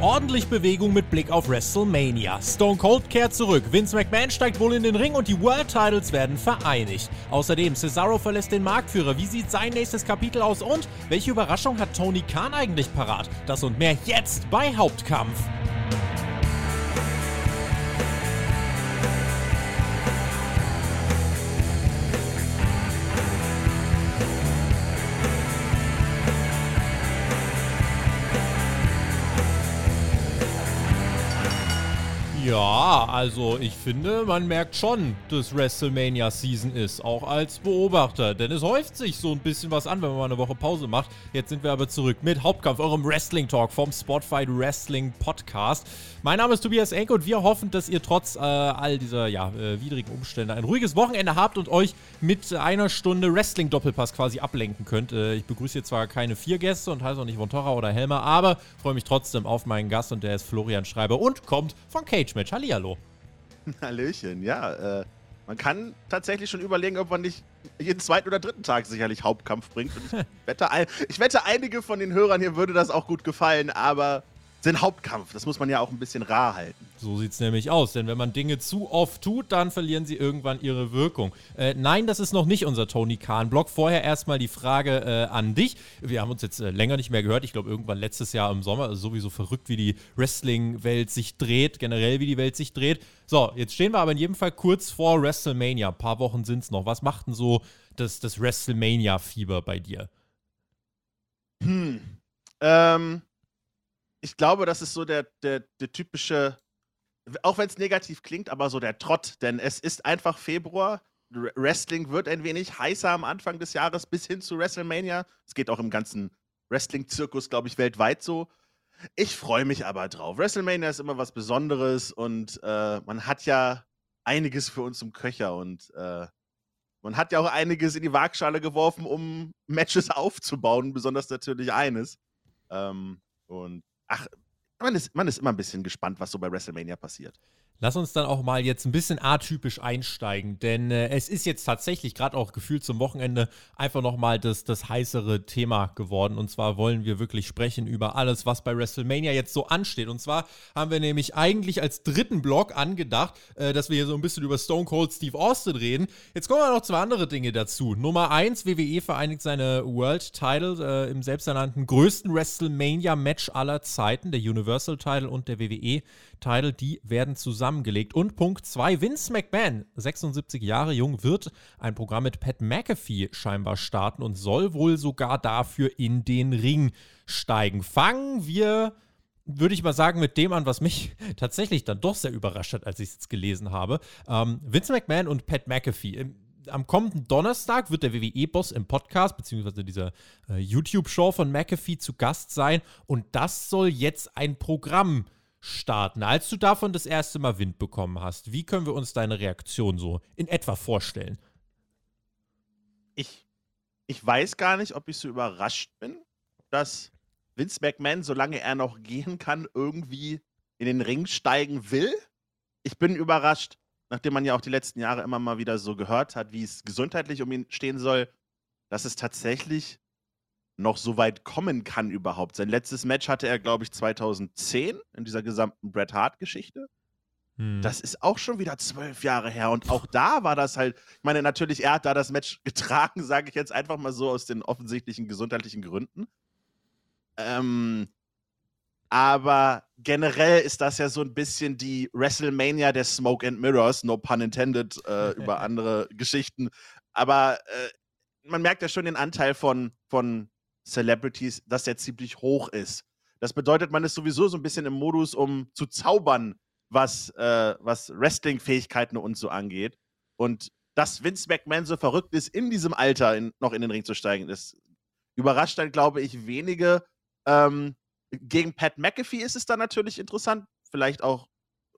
ordentlich Bewegung mit Blick auf WrestleMania. Stone Cold kehrt zurück, Vince McMahon steigt wohl in den Ring und die World Titles werden vereinigt. Außerdem, Cesaro verlässt den Marktführer. Wie sieht sein nächstes Kapitel aus und welche Überraschung hat Tony Khan eigentlich parat? Das und mehr jetzt bei Hauptkampf. Ja, also ich finde, man merkt schon, dass WrestleMania Season ist, auch als Beobachter. Denn es häuft sich so ein bisschen was an, wenn man mal eine Woche Pause macht. Jetzt sind wir aber zurück mit Hauptkampf, eurem Wrestling Talk vom Spotify Wrestling Podcast. Mein Name ist Tobias Enke und wir hoffen, dass ihr trotz äh, all dieser ja, äh, widrigen Umstände ein ruhiges Wochenende habt und euch mit einer Stunde Wrestling-Doppelpass quasi ablenken könnt. Äh, ich begrüße jetzt zwar keine vier Gäste und heiße auch nicht Vontora oder Helmer, aber freue mich trotzdem auf meinen Gast und der ist Florian Schreiber und kommt von Cage Match. Hallihallo. Hallöchen, ja. Äh, man kann tatsächlich schon überlegen, ob man nicht jeden zweiten oder dritten Tag sicherlich Hauptkampf bringt. Und ich, wette, ich wette, einige von den Hörern hier würde das auch gut gefallen, aber sein Hauptkampf. Das muss man ja auch ein bisschen rar halten. So sieht es nämlich aus, denn wenn man Dinge zu oft tut, dann verlieren sie irgendwann ihre Wirkung. Äh, nein, das ist noch nicht unser Tony Kahn-Blog. Vorher erstmal die Frage äh, an dich. Wir haben uns jetzt äh, länger nicht mehr gehört. Ich glaube, irgendwann letztes Jahr im Sommer. Also sowieso verrückt, wie die Wrestling-Welt sich dreht, generell wie die Welt sich dreht. So, jetzt stehen wir aber in jedem Fall kurz vor WrestleMania. Ein paar Wochen sind es noch. Was macht denn so das, das WrestleMania-Fieber bei dir? Hm. Ähm ich glaube, das ist so der, der, der typische, auch wenn es negativ klingt, aber so der Trott, denn es ist einfach Februar. Wrestling wird ein wenig heißer am Anfang des Jahres bis hin zu WrestleMania. Es geht auch im ganzen Wrestling-Zirkus, glaube ich, weltweit so. Ich freue mich aber drauf. WrestleMania ist immer was Besonderes und äh, man hat ja einiges für uns im Köcher und äh, man hat ja auch einiges in die Waagschale geworfen, um Matches aufzubauen, besonders natürlich eines. Ähm, und ach, man ist, man ist immer ein bisschen gespannt, was so bei WrestleMania passiert. Lass uns dann auch mal jetzt ein bisschen atypisch einsteigen, denn äh, es ist jetzt tatsächlich gerade auch gefühlt zum Wochenende einfach nochmal das, das heißere Thema geworden. Und zwar wollen wir wirklich sprechen über alles, was bei WrestleMania jetzt so ansteht. Und zwar haben wir nämlich eigentlich als dritten Block angedacht, äh, dass wir hier so ein bisschen über Stone Cold Steve Austin reden. Jetzt kommen aber noch zwei andere Dinge dazu. Nummer eins, WWE vereinigt seine World Title äh, im selbsternannten größten WrestleMania-Match aller Zeiten, der Universal Title und der WWE Title, die werden zusammengelegt. Und Punkt 2, Vince McMahon, 76 Jahre jung, wird ein Programm mit Pat McAfee scheinbar starten und soll wohl sogar dafür in den Ring steigen. Fangen wir würde ich mal sagen, mit dem an, was mich tatsächlich dann doch sehr überrascht hat, als ich es jetzt gelesen habe. Ähm, Vince McMahon und Pat McAfee. Am kommenden Donnerstag wird der WWE-Boss im Podcast, beziehungsweise dieser äh, YouTube-Show von McAfee zu Gast sein. Und das soll jetzt ein Programm sein starten. Als du davon das erste Mal Wind bekommen hast, wie können wir uns deine Reaktion so in etwa vorstellen? Ich, ich weiß gar nicht, ob ich so überrascht bin, dass Vince McMahon, solange er noch gehen kann, irgendwie in den Ring steigen will. Ich bin überrascht, nachdem man ja auch die letzten Jahre immer mal wieder so gehört hat, wie es gesundheitlich um ihn stehen soll, dass es tatsächlich noch so weit kommen kann überhaupt. Sein letztes Match hatte er, glaube ich, 2010 in dieser gesamten Bret Hart-Geschichte. Hm. Das ist auch schon wieder zwölf Jahre her. Und auch da war das halt, ich meine, natürlich, er hat da das Match getragen, sage ich jetzt einfach mal so aus den offensichtlichen gesundheitlichen Gründen. Ähm, aber generell ist das ja so ein bisschen die WrestleMania der Smoke and Mirrors, no pun intended, äh, über andere Geschichten. Aber äh, man merkt ja schon den Anteil von, von Celebrities, dass der ziemlich hoch ist. Das bedeutet, man ist sowieso so ein bisschen im Modus, um zu zaubern, was, äh, was Wrestling-Fähigkeiten und so angeht. Und dass Vince McMahon so verrückt ist, in diesem Alter in, noch in den Ring zu steigen, das überrascht dann, glaube ich, wenige. Ähm, gegen Pat McAfee ist es dann natürlich interessant. Vielleicht auch,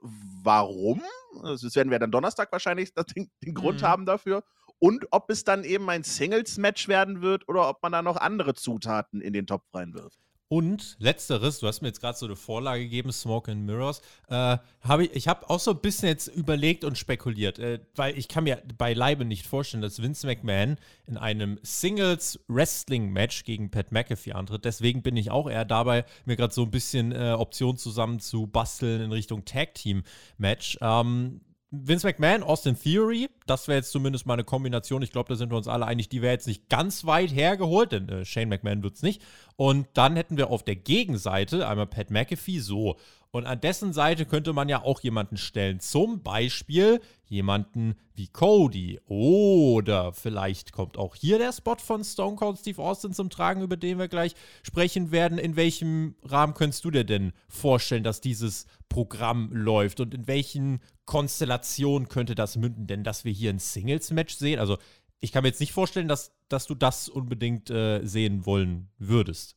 warum? Das werden wir dann Donnerstag wahrscheinlich den, den Grund mhm. haben dafür und ob es dann eben ein Singles-Match werden wird oder ob man da noch andere Zutaten in den Topf reinwirft. Und letzteres, du hast mir jetzt gerade so eine Vorlage gegeben, Smoke and Mirrors. Äh, hab ich ich habe auch so ein bisschen jetzt überlegt und spekuliert, äh, weil ich kann mir beileibe nicht vorstellen, dass Vince McMahon in einem Singles-Wrestling-Match gegen Pat McAfee antritt. Deswegen bin ich auch eher dabei, mir gerade so ein bisschen äh, Optionen zusammen zu basteln in Richtung Tag-Team-Match. Ähm, Vince McMahon, Austin Theory, das wäre jetzt zumindest mal eine Kombination. Ich glaube, da sind wir uns alle einig, die wäre jetzt nicht ganz weit hergeholt, denn äh, Shane McMahon wird es nicht. Und dann hätten wir auf der Gegenseite einmal Pat McAfee so. Und an dessen Seite könnte man ja auch jemanden stellen. Zum Beispiel jemanden wie Cody. Oder vielleicht kommt auch hier der Spot von Stone Cold Steve Austin zum Tragen, über den wir gleich sprechen werden. In welchem Rahmen könntest du dir denn vorstellen, dass dieses Programm läuft? Und in welchen Konstellationen könnte das münden? Denn dass wir hier ein Singles-Match sehen, also ich kann mir jetzt nicht vorstellen, dass, dass du das unbedingt äh, sehen wollen würdest.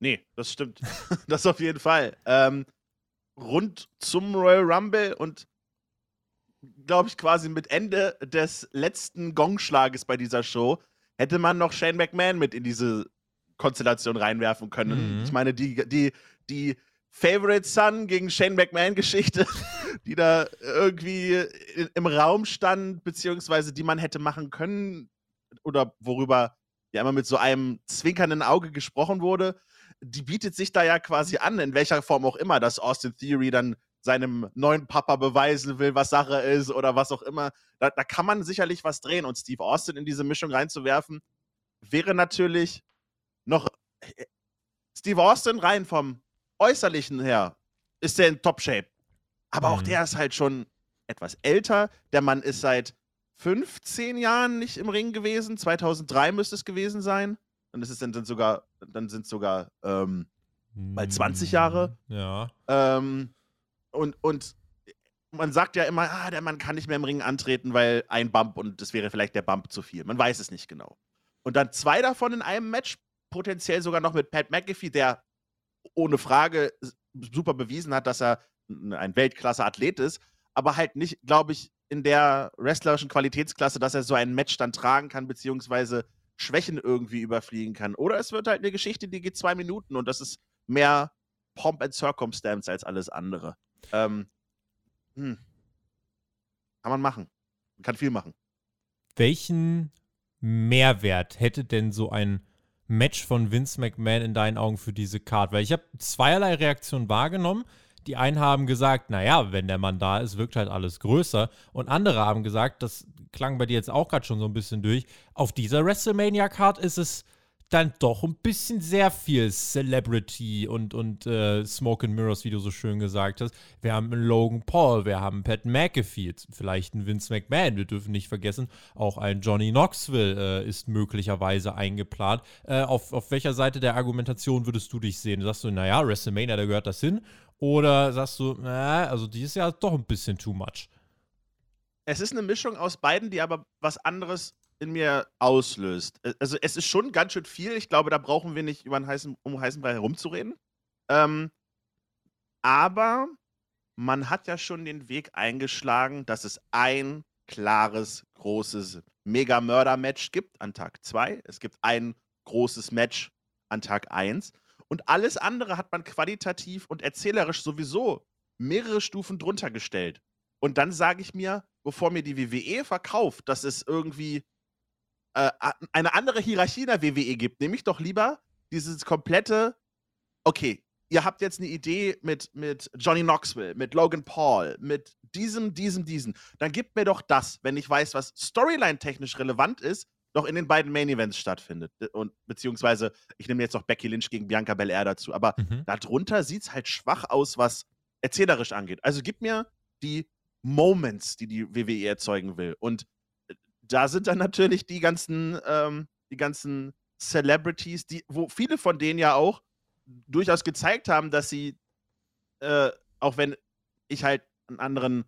Nee, das stimmt. das auf jeden Fall. Ähm, rund zum Royal Rumble und glaube ich quasi mit Ende des letzten Gongschlages bei dieser Show hätte man noch Shane McMahon mit in diese Konstellation reinwerfen können. Mhm. Ich meine, die, die, die Favorite Son gegen Shane McMahon-Geschichte, die da irgendwie im Raum stand, beziehungsweise die man hätte machen können oder worüber ja immer mit so einem zwinkernden Auge gesprochen wurde, die bietet sich da ja quasi an, in welcher Form auch immer, dass Austin Theory dann seinem neuen Papa beweisen will, was Sache ist oder was auch immer. Da, da kann man sicherlich was drehen und Steve Austin in diese Mischung reinzuwerfen, wäre natürlich noch. Äh, Steve Austin rein vom Äußerlichen her ist der in Top-Shape. Aber mhm. auch der ist halt schon etwas älter. Der Mann ist seit 15 Jahren nicht im Ring gewesen. 2003 müsste es gewesen sein. Dann ist es dann, dann sogar, dann sind es sogar ähm, mal 20 Jahre. Hm, ja. Ähm, und, und man sagt ja immer, ah, der Mann kann nicht mehr im Ring antreten, weil ein Bump und das wäre vielleicht der Bump zu viel. Man weiß es nicht genau. Und dann zwei davon in einem Match, potenziell sogar noch mit Pat McAfee, der ohne Frage super bewiesen hat, dass er ein Weltklasse-Athlet ist, aber halt nicht, glaube ich, in der wrestlerischen Qualitätsklasse, dass er so ein Match dann tragen kann, beziehungsweise Schwächen irgendwie überfliegen kann. Oder es wird halt eine Geschichte, die geht zwei Minuten und das ist mehr Pomp and Circumstance als alles andere. Ähm, hm. Kann man machen. Man kann viel machen. Welchen Mehrwert hätte denn so ein Match von Vince McMahon in deinen Augen für diese Card? Weil ich habe zweierlei Reaktionen wahrgenommen. Die einen haben gesagt, naja, wenn der Mann da ist, wirkt halt alles größer. Und andere haben gesagt, das klang bei dir jetzt auch gerade schon so ein bisschen durch, auf dieser WrestleMania-Card ist es dann doch ein bisschen sehr viel Celebrity und, und äh, Smoke and Mirrors, wie du so schön gesagt hast. Wir haben Logan Paul, wir haben Pat McAfee, vielleicht ein Vince McMahon, wir dürfen nicht vergessen, auch ein Johnny Knoxville äh, ist möglicherweise eingeplant. Äh, auf, auf welcher Seite der Argumentation würdest du dich sehen? Sagst du, naja, WrestleMania, da gehört das hin? Oder sagst du, na, also die ist ja doch ein bisschen too much? Es ist eine Mischung aus beiden, die aber was anderes in mir auslöst. Also es ist schon ganz schön viel. Ich glaube, da brauchen wir nicht über einen heißen, um heißen Brei herumzureden. Ähm, aber man hat ja schon den Weg eingeschlagen, dass es ein klares, großes Mega-Mörder-Match gibt an Tag 2. Es gibt ein großes Match an Tag 1. Und alles andere hat man qualitativ und erzählerisch sowieso mehrere Stufen drunter gestellt. Und dann sage ich mir, bevor mir die WWE verkauft, dass es irgendwie äh, eine andere Hierarchie in der WWE gibt, nehme ich doch lieber dieses komplette, okay, ihr habt jetzt eine Idee mit, mit Johnny Knoxville, mit Logan Paul, mit diesem, diesem, diesem. Dann gebt mir doch das, wenn ich weiß, was storyline-technisch relevant ist, doch in den beiden Main Events stattfindet. Und beziehungsweise, ich nehme jetzt noch Becky Lynch gegen Bianca Belair dazu. Aber mhm. darunter sieht es halt schwach aus, was erzählerisch angeht. Also gib mir die Moments, die die WWE erzeugen will. Und da sind dann natürlich die ganzen, ähm, die ganzen Celebrities, die, wo viele von denen ja auch durchaus gezeigt haben, dass sie, äh, auch wenn ich halt einen anderen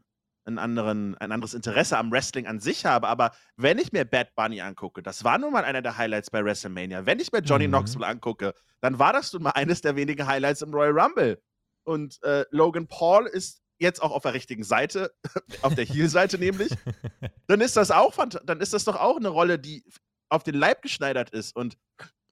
einen anderen, ein anderes Interesse am Wrestling an sich habe. Aber wenn ich mir Bad Bunny angucke, das war nun mal einer der Highlights bei WrestleMania. Wenn ich mir Johnny mhm. Knoxville angucke, dann war das nun mal eines der wenigen Highlights im Royal Rumble. Und äh, Logan Paul ist jetzt auch auf der richtigen Seite, auf der Heel-Seite nämlich. Dann ist das auch, dann ist das doch auch eine Rolle, die auf den Leib geschneidert ist. Und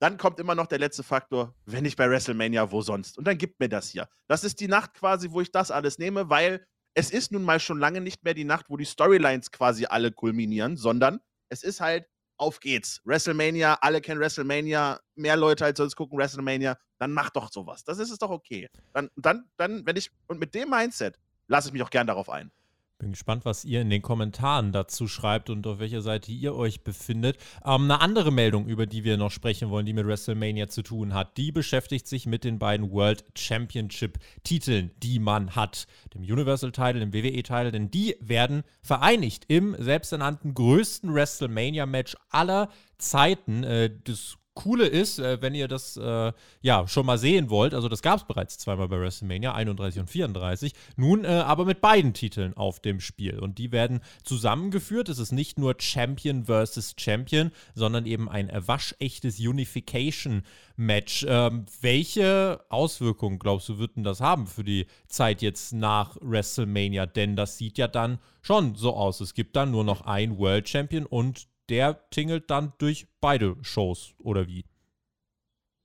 dann kommt immer noch der letzte Faktor, wenn nicht bei WrestleMania, wo sonst? Und dann gibt mir das hier. Das ist die Nacht quasi, wo ich das alles nehme, weil es ist nun mal schon lange nicht mehr die Nacht, wo die Storylines quasi alle kulminieren, sondern es ist halt, auf geht's. WrestleMania, alle kennen WrestleMania, mehr Leute als sonst gucken WrestleMania, dann mach doch sowas. Das ist es doch okay. Dann, dann, dann, wenn ich, und mit dem Mindset lasse ich mich auch gern darauf ein. Bin gespannt, was ihr in den Kommentaren dazu schreibt und auf welcher Seite ihr euch befindet. Ähm, eine andere Meldung, über die wir noch sprechen wollen, die mit WrestleMania zu tun hat, die beschäftigt sich mit den beiden World Championship-Titeln, die man hat. Dem Universal-Title, dem WWE-Title, denn die werden vereinigt im selbsternannten größten WrestleMania-Match aller Zeiten. Äh, das Coole ist, äh, wenn ihr das äh, ja schon mal sehen wollt, also das gab es bereits zweimal bei WrestleMania, 31 und 34, nun äh, aber mit beiden Titeln auf dem Spiel. Und die werden zusammengeführt. Es ist nicht nur Champion versus Champion, sondern eben ein waschechtes Unification-Match. Ähm, welche Auswirkungen, glaubst du, würden das haben für die Zeit jetzt nach WrestleMania? Denn das sieht ja dann schon so aus. Es gibt dann nur noch ein World Champion und der tingelt dann durch beide Shows oder wie?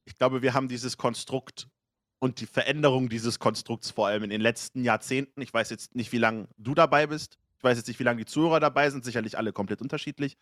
Ich glaube, wir haben dieses Konstrukt und die Veränderung dieses Konstrukts vor allem in den letzten Jahrzehnten. Ich weiß jetzt nicht, wie lange du dabei bist. Ich weiß jetzt nicht, wie lange die Zuhörer dabei sind. Sicherlich alle komplett unterschiedlich.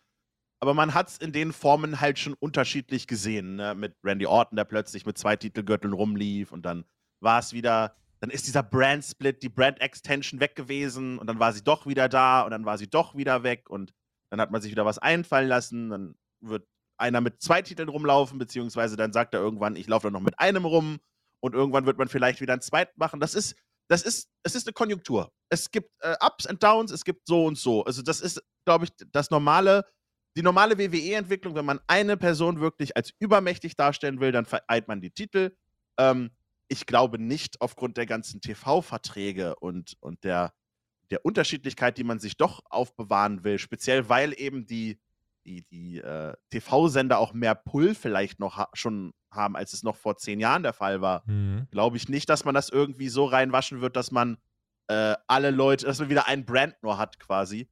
Aber man hat es in den Formen halt schon unterschiedlich gesehen. Ne? Mit Randy Orton, der plötzlich mit zwei Titelgürteln rumlief und dann war es wieder, dann ist dieser Brand-Split, die Brand-Extension weg gewesen und dann war sie doch wieder da und dann war sie doch wieder weg und dann hat man sich wieder was einfallen lassen. Dann wird einer mit zwei Titeln rumlaufen, beziehungsweise dann sagt er irgendwann, ich laufe noch mit einem rum und irgendwann wird man vielleicht wieder einen zweiten machen. Das ist, das ist, es ist eine Konjunktur. Es gibt äh, Ups und Downs, es gibt so und so. Also das ist, glaube ich, das normale, die normale WWE-Entwicklung, wenn man eine Person wirklich als übermächtig darstellen will, dann vereint man die Titel. Ähm, ich glaube nicht aufgrund der ganzen TV-Verträge und, und der, der Unterschiedlichkeit, die man sich doch aufbewahren will, speziell weil eben die, die, die äh, TV-Sender auch mehr Pull vielleicht noch ha schon haben, als es noch vor zehn Jahren der Fall war, mhm. glaube ich nicht, dass man das irgendwie so reinwaschen wird, dass man äh, alle Leute, dass man wieder ein Brand nur hat quasi.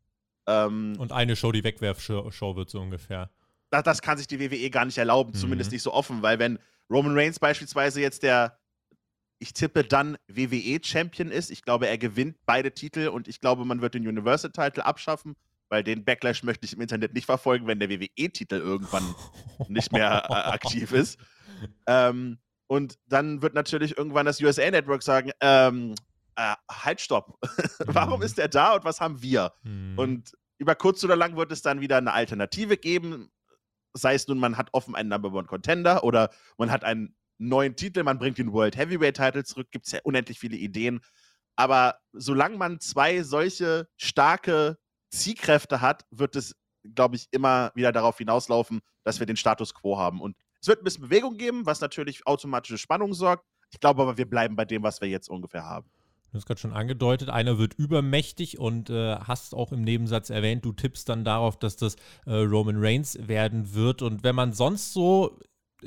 Ähm, Und eine Show, die Wegwerfshow wird so ungefähr. Das, das kann sich die WWE gar nicht erlauben, mhm. zumindest nicht so offen, weil wenn Roman Reigns beispielsweise jetzt der ich tippe dann WWE-Champion ist. Ich glaube, er gewinnt beide Titel und ich glaube, man wird den Universal-Title abschaffen, weil den Backlash möchte ich im Internet nicht verfolgen, wenn der WWE-Titel irgendwann nicht mehr äh, aktiv ist. Ähm, und dann wird natürlich irgendwann das USA Network sagen, ähm, äh, halt, stopp. Warum ist der da und was haben wir? Mhm. Und über kurz oder lang wird es dann wieder eine Alternative geben. Sei es nun, man hat offen einen Number One Contender oder man hat einen neuen Titel, man bringt den World Heavyweight Title zurück, gibt es ja unendlich viele Ideen. Aber solange man zwei solche starke Ziehkräfte hat, wird es, glaube ich, immer wieder darauf hinauslaufen, dass wir den Status quo haben. Und es wird ein bisschen Bewegung geben, was natürlich automatische Spannung sorgt. Ich glaube aber, wir bleiben bei dem, was wir jetzt ungefähr haben. Du hast gerade schon angedeutet, einer wird übermächtig und äh, hast auch im Nebensatz erwähnt, du tippst dann darauf, dass das äh, Roman Reigns werden wird. Und wenn man sonst so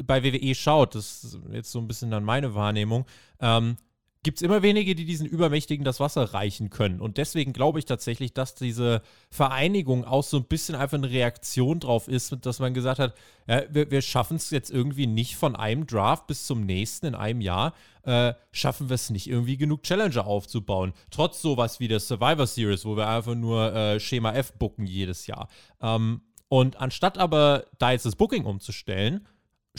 bei WWE schaut, das ist jetzt so ein bisschen dann meine Wahrnehmung, ähm, gibt es immer wenige, die diesen Übermächtigen das Wasser reichen können. Und deswegen glaube ich tatsächlich, dass diese Vereinigung auch so ein bisschen einfach eine Reaktion drauf ist, dass man gesagt hat, ja, wir, wir schaffen es jetzt irgendwie nicht von einem Draft bis zum nächsten in einem Jahr, äh, schaffen wir es nicht irgendwie genug Challenger aufzubauen. Trotz sowas wie der Survivor Series, wo wir einfach nur äh, Schema F booken jedes Jahr. Ähm, und anstatt aber da jetzt das Booking umzustellen,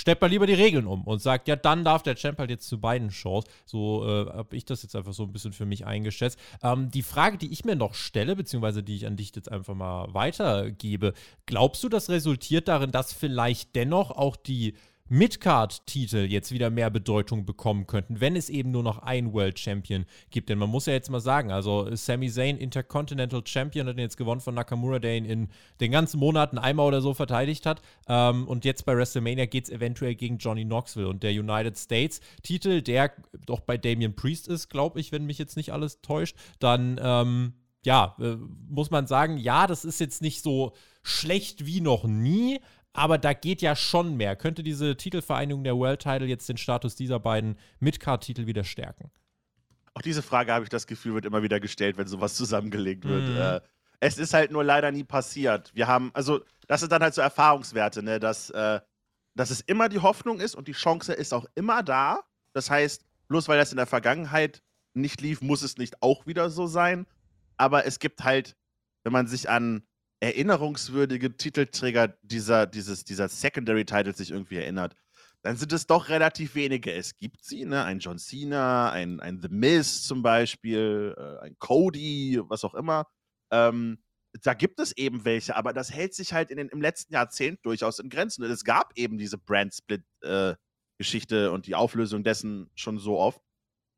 stellt man lieber die Regeln um und sagt, ja, dann darf der Champ halt jetzt zu beiden Shows. So äh, habe ich das jetzt einfach so ein bisschen für mich eingeschätzt. Ähm, die Frage, die ich mir noch stelle, beziehungsweise die ich an dich jetzt einfach mal weitergebe, glaubst du, das resultiert darin, dass vielleicht dennoch auch die Midcard-Titel jetzt wieder mehr Bedeutung bekommen könnten, wenn es eben nur noch ein World Champion gibt. Denn man muss ja jetzt mal sagen, also Sami Zayn, Intercontinental Champion, hat ihn jetzt gewonnen von Nakamura, der ihn in den ganzen Monaten einmal oder so verteidigt hat. Ähm, und jetzt bei WrestleMania geht es eventuell gegen Johnny Knoxville. Und der United States-Titel, der doch bei Damian Priest ist, glaube ich, wenn mich jetzt nicht alles täuscht, dann ähm, ja, äh, muss man sagen, ja, das ist jetzt nicht so schlecht wie noch nie, aber da geht ja schon mehr. Könnte diese Titelvereinigung der World Title jetzt den Status dieser beiden Midcard-Titel wieder stärken? Auch diese Frage, habe ich das Gefühl, wird immer wieder gestellt, wenn sowas zusammengelegt wird. Mhm. Äh, es ist halt nur leider nie passiert. Wir haben, also, das sind dann halt so Erfahrungswerte, ne, dass äh, dass es immer die Hoffnung ist und die Chance ist auch immer da. Das heißt, bloß weil das in der Vergangenheit nicht lief, muss es nicht auch wieder so sein. Aber es gibt halt, wenn man sich an erinnerungswürdige Titelträger dieser, dieses, dieser Secondary Titles sich irgendwie erinnert, dann sind es doch relativ wenige. Es gibt sie, ne? Ein John Cena, ein, ein The Miz zum Beispiel, äh, ein Cody, was auch immer. Ähm, da gibt es eben welche, aber das hält sich halt in den, im letzten Jahrzehnt durchaus in Grenzen. Und es gab eben diese Brand-Split-Geschichte äh, und die Auflösung dessen schon so oft.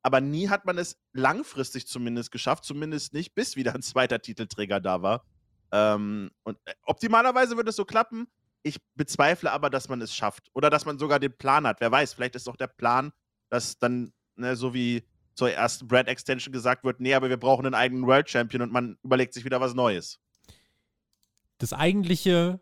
Aber nie hat man es langfristig zumindest geschafft, zumindest nicht, bis wieder ein zweiter Titelträger da war. Ähm, und äh, optimalerweise würde es so klappen. Ich bezweifle aber, dass man es schafft. Oder dass man sogar den Plan hat. Wer weiß, vielleicht ist doch der Plan, dass dann, ne, so wie zur ersten Brand Extension gesagt wird, nee, aber wir brauchen einen eigenen World Champion und man überlegt sich wieder was Neues. Das eigentliche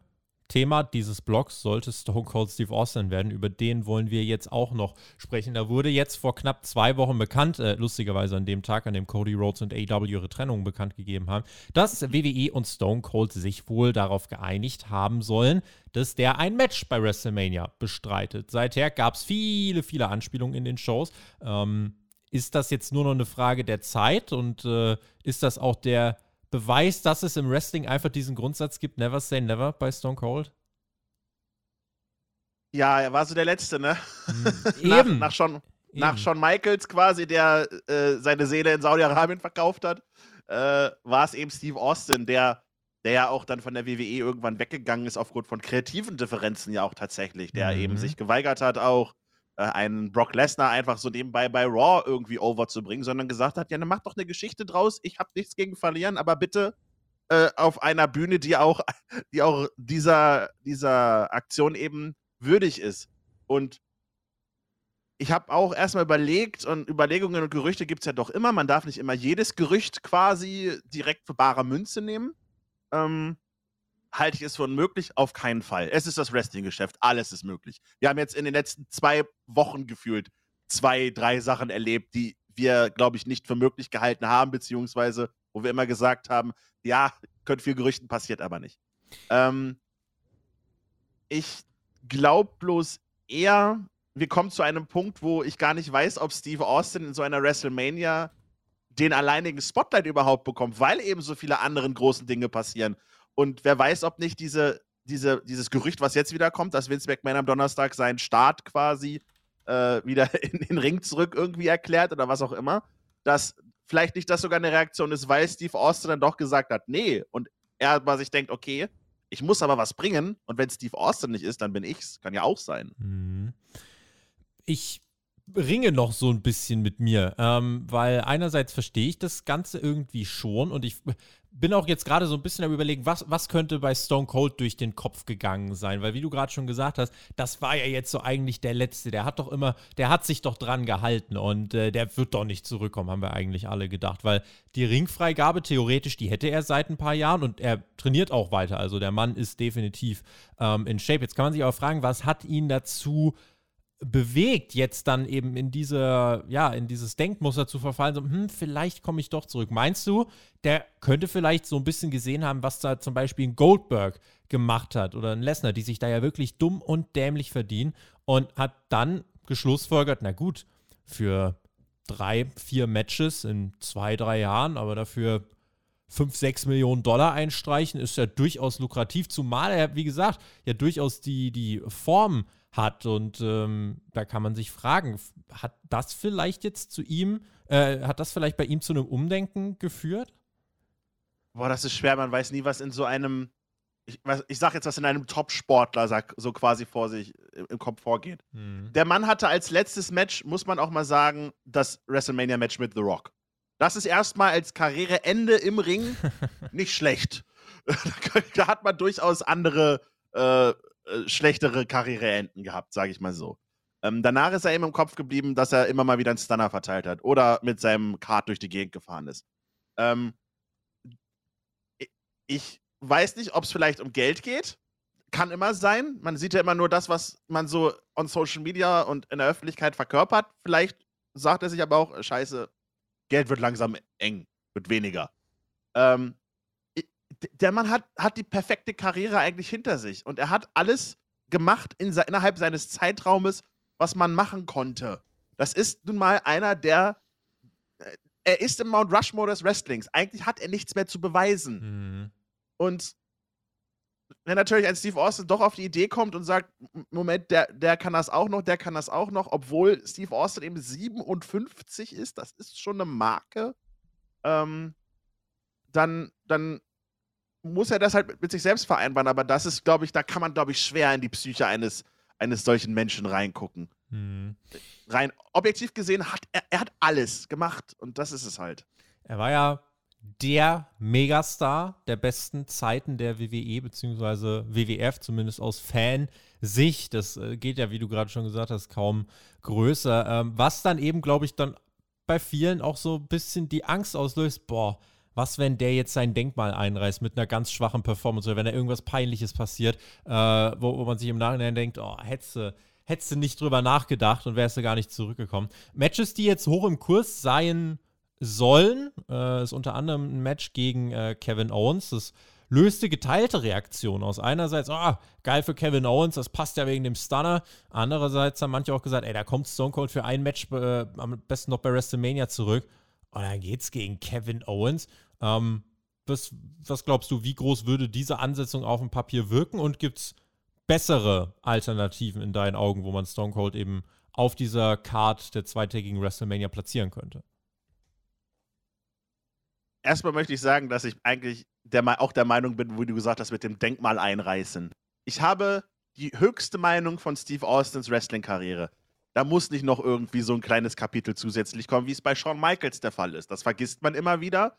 Thema dieses Blogs sollte Stone Cold Steve Austin werden. Über den wollen wir jetzt auch noch sprechen. Da wurde jetzt vor knapp zwei Wochen bekannt, äh, lustigerweise an dem Tag, an dem Cody Rhodes und AW ihre Trennung bekannt gegeben haben, dass WWE und Stone Cold sich wohl darauf geeinigt haben sollen, dass der ein Match bei WrestleMania bestreitet. Seither gab es viele, viele Anspielungen in den Shows. Ähm, ist das jetzt nur noch eine Frage der Zeit und äh, ist das auch der Beweis, dass es im Wrestling einfach diesen Grundsatz gibt, never say never bei Stone Cold? Ja, er war so der Letzte, ne? Nach, Eben. Nach Shawn, nach Shawn Michaels quasi, der äh, seine Seele in Saudi-Arabien verkauft hat, äh, war es eben Steve Austin, der, der ja auch dann von der WWE irgendwann weggegangen ist aufgrund von kreativen Differenzen ja auch tatsächlich, der mhm. eben sich geweigert hat, auch äh, einen Brock Lesnar einfach so nebenbei bei Raw irgendwie overzubringen, sondern gesagt hat, ja, dann mach doch eine Geschichte draus, ich habe nichts gegen verlieren, aber bitte äh, auf einer Bühne, die auch, die auch dieser, dieser Aktion eben würdig ist. Und ich habe auch erstmal überlegt, und Überlegungen und Gerüchte gibt es ja doch immer. Man darf nicht immer jedes Gerücht quasi direkt für bare Münze nehmen. Ähm, halte ich es für unmöglich? Auf keinen Fall. Es ist das Wrestling-Geschäft. Alles ist möglich. Wir haben jetzt in den letzten zwei Wochen gefühlt zwei, drei Sachen erlebt, die wir, glaube ich, nicht für möglich gehalten haben, beziehungsweise wo wir immer gesagt haben, ja, könnte viel Gerüchten, passiert aber nicht. Ähm, ich glaube bloß eher, wir kommen zu einem Punkt, wo ich gar nicht weiß, ob Steve Austin in so einer WrestleMania den alleinigen Spotlight überhaupt bekommt, weil eben so viele andere großen Dinge passieren. Und wer weiß, ob nicht diese, diese, dieses Gerücht, was jetzt wieder kommt, dass Vince McMahon am Donnerstag seinen Start quasi äh, wieder in den Ring zurück irgendwie erklärt oder was auch immer, dass vielleicht nicht das sogar eine Reaktion ist, weil Steve Austin dann doch gesagt hat, nee, und er aber sich denkt, okay, ich muss aber was bringen und wenn Steve Austin nicht ist, dann bin ich's. Kann ja auch sein. Mhm. Ich ringe noch so ein bisschen mit mir, ähm, weil einerseits verstehe ich das Ganze irgendwie schon und ich bin auch jetzt gerade so ein bisschen am überlegen, was, was könnte bei Stone Cold durch den Kopf gegangen sein, weil wie du gerade schon gesagt hast, das war ja jetzt so eigentlich der Letzte, der hat doch immer, der hat sich doch dran gehalten und äh, der wird doch nicht zurückkommen, haben wir eigentlich alle gedacht, weil die Ringfreigabe theoretisch, die hätte er seit ein paar Jahren und er trainiert auch weiter, also der Mann ist definitiv ähm, in Shape. Jetzt kann man sich aber fragen, was hat ihn dazu bewegt, jetzt dann eben in diese, ja, in dieses Denkmuster zu verfallen, so, hm, vielleicht komme ich doch zurück. Meinst du, der könnte vielleicht so ein bisschen gesehen haben, was da zum Beispiel ein Goldberg gemacht hat oder ein Lesnar, die sich da ja wirklich dumm und dämlich verdienen und hat dann geschlussfolgert, na gut, für drei, vier Matches in zwei, drei Jahren, aber dafür 5, 6 Millionen Dollar einstreichen, ist ja durchaus lukrativ, zumal er, wie gesagt, ja durchaus die, die Form hat. Und ähm, da kann man sich fragen, hat das vielleicht jetzt zu ihm, äh, hat das vielleicht bei ihm zu einem Umdenken geführt? Boah, das ist schwer, man weiß nie, was in so einem, ich, ich sag jetzt, was in einem Top-Sportler so quasi vor sich im Kopf vorgeht. Mhm. Der Mann hatte als letztes Match, muss man auch mal sagen, das WrestleMania-Match mit The Rock. Das ist erstmal als Karriereende im Ring nicht schlecht. da hat man durchaus andere äh, äh, schlechtere Karriereenden gehabt, sage ich mal so. Ähm, danach ist er ihm im Kopf geblieben, dass er immer mal wieder einen Stunner verteilt hat oder mit seinem Kart durch die Gegend gefahren ist. Ähm, ich weiß nicht, ob es vielleicht um Geld geht. Kann immer sein. Man sieht ja immer nur das, was man so on Social Media und in der Öffentlichkeit verkörpert. Vielleicht sagt er sich aber auch, scheiße, Geld wird langsam eng, wird weniger. Ähm, der Mann hat, hat die perfekte Karriere eigentlich hinter sich und er hat alles gemacht in, innerhalb seines Zeitraumes, was man machen konnte. Das ist nun mal einer, der. Äh, er ist im Mount Rushmore des Wrestlings. Eigentlich hat er nichts mehr zu beweisen. Mhm. Und wenn natürlich ein Steve Austin doch auf die Idee kommt und sagt, Moment, der, der kann das auch noch, der kann das auch noch, obwohl Steve Austin eben 57 ist, das ist schon eine Marke, ähm, dann, dann muss er das halt mit sich selbst vereinbaren. Aber das ist, glaube ich, da kann man, glaube ich, schwer in die Psyche eines, eines solchen Menschen reingucken. Mhm. Rein objektiv gesehen hat er, er hat alles gemacht und das ist es halt. Er war ja der Megastar der besten Zeiten der WWE bzw. WWF, zumindest aus Fansicht. Das äh, geht ja, wie du gerade schon gesagt hast, kaum größer. Ähm, was dann eben, glaube ich, dann bei vielen auch so ein bisschen die Angst auslöst, boah, was, wenn der jetzt sein Denkmal einreißt mit einer ganz schwachen Performance oder wenn da irgendwas Peinliches passiert, äh, wo, wo, man sich im Nachhinein denkt, oh, du hättest du nicht drüber nachgedacht und wärst du gar nicht zurückgekommen. Matches, die jetzt hoch im Kurs seien sollen, äh, ist unter anderem ein Match gegen äh, Kevin Owens. Das löste geteilte Reaktionen aus. Einerseits, oh, geil für Kevin Owens, das passt ja wegen dem Stunner. Andererseits haben manche auch gesagt, ey, da kommt Stone Cold für ein Match äh, am besten noch bei WrestleMania zurück. Und dann geht's gegen Kevin Owens. Ähm, was, was glaubst du, wie groß würde diese Ansetzung auf dem Papier wirken und gibt's bessere Alternativen in deinen Augen, wo man Stone Cold eben auf dieser Card der zweitägigen WrestleMania platzieren könnte? erstmal möchte ich sagen, dass ich eigentlich der, auch der Meinung bin, wie du gesagt hast, mit dem Denkmal einreißen. Ich habe die höchste Meinung von Steve Austins Wrestling-Karriere. Da muss nicht noch irgendwie so ein kleines Kapitel zusätzlich kommen, wie es bei Shawn Michaels der Fall ist. Das vergisst man immer wieder.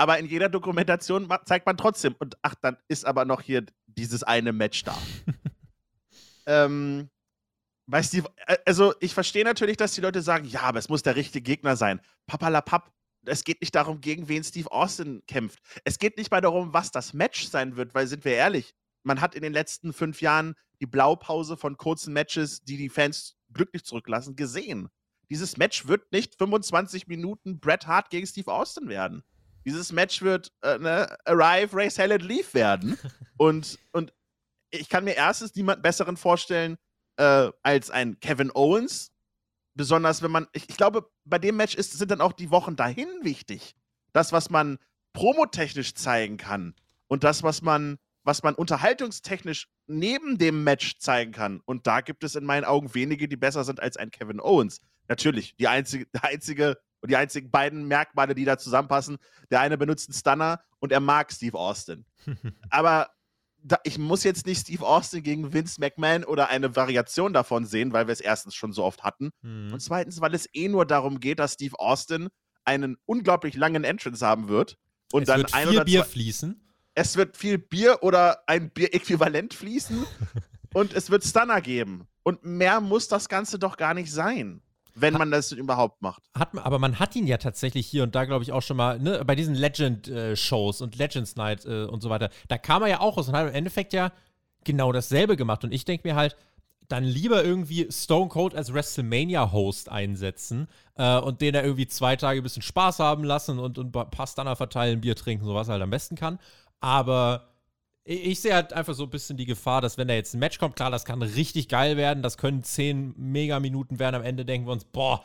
Aber in jeder Dokumentation zeigt man trotzdem, und ach, dann ist aber noch hier dieses eine Match da. ähm, bei Steve, äh, also ich verstehe natürlich, dass die Leute sagen, ja, aber es muss der richtige Gegner sein. Papalapap, es geht nicht darum, gegen wen Steve Austin kämpft. Es geht nicht mal darum, was das Match sein wird, weil sind wir ehrlich, man hat in den letzten fünf Jahren die Blaupause von kurzen Matches, die die Fans glücklich zurücklassen, gesehen. Dieses Match wird nicht 25 Minuten Bret Hart gegen Steve Austin werden. Dieses Match wird äh, ne, Arrive, Race, Hell and Leave werden. und, und ich kann mir erstens niemanden besseren vorstellen äh, als ein Kevin Owens, Besonders wenn man, ich, ich glaube, bei dem Match ist, sind dann auch die Wochen dahin wichtig. Das, was man promotechnisch zeigen kann und das, was man, was man unterhaltungstechnisch neben dem Match zeigen kann. Und da gibt es in meinen Augen wenige, die besser sind als ein Kevin Owens. Natürlich, die einzige, der einzige und die einzigen beiden Merkmale, die da zusammenpassen. Der eine benutzt einen Stunner und er mag Steve Austin. Aber da, ich muss jetzt nicht Steve Austin gegen Vince McMahon oder eine Variation davon sehen, weil wir es erstens schon so oft hatten. Mhm. Und zweitens, weil es eh nur darum geht, dass Steve Austin einen unglaublich langen Entrance haben wird. Und es dann wird ein viel Bier fließen. Es wird viel Bier oder ein Bier-Äquivalent fließen. und es wird Stunner geben. Und mehr muss das Ganze doch gar nicht sein. Wenn man das überhaupt macht. Hat, aber man hat ihn ja tatsächlich hier und da, glaube ich, auch schon mal, ne, bei diesen Legend-Shows und Legends Night äh, und so weiter, da kam er ja auch raus und hat im Endeffekt ja genau dasselbe gemacht. Und ich denke mir halt, dann lieber irgendwie Stone Cold als WrestleMania-Host einsetzen äh, und den er irgendwie zwei Tage ein bisschen Spaß haben lassen und, und ein paar Stunner verteilen, Bier trinken, so was er halt am besten kann. Aber ich, sehe halt einfach so ein bisschen die Gefahr, dass wenn da jetzt ein Match kommt, klar, das kann richtig geil werden, das können zehn Megaminuten werden. Am Ende denken wir uns, boah,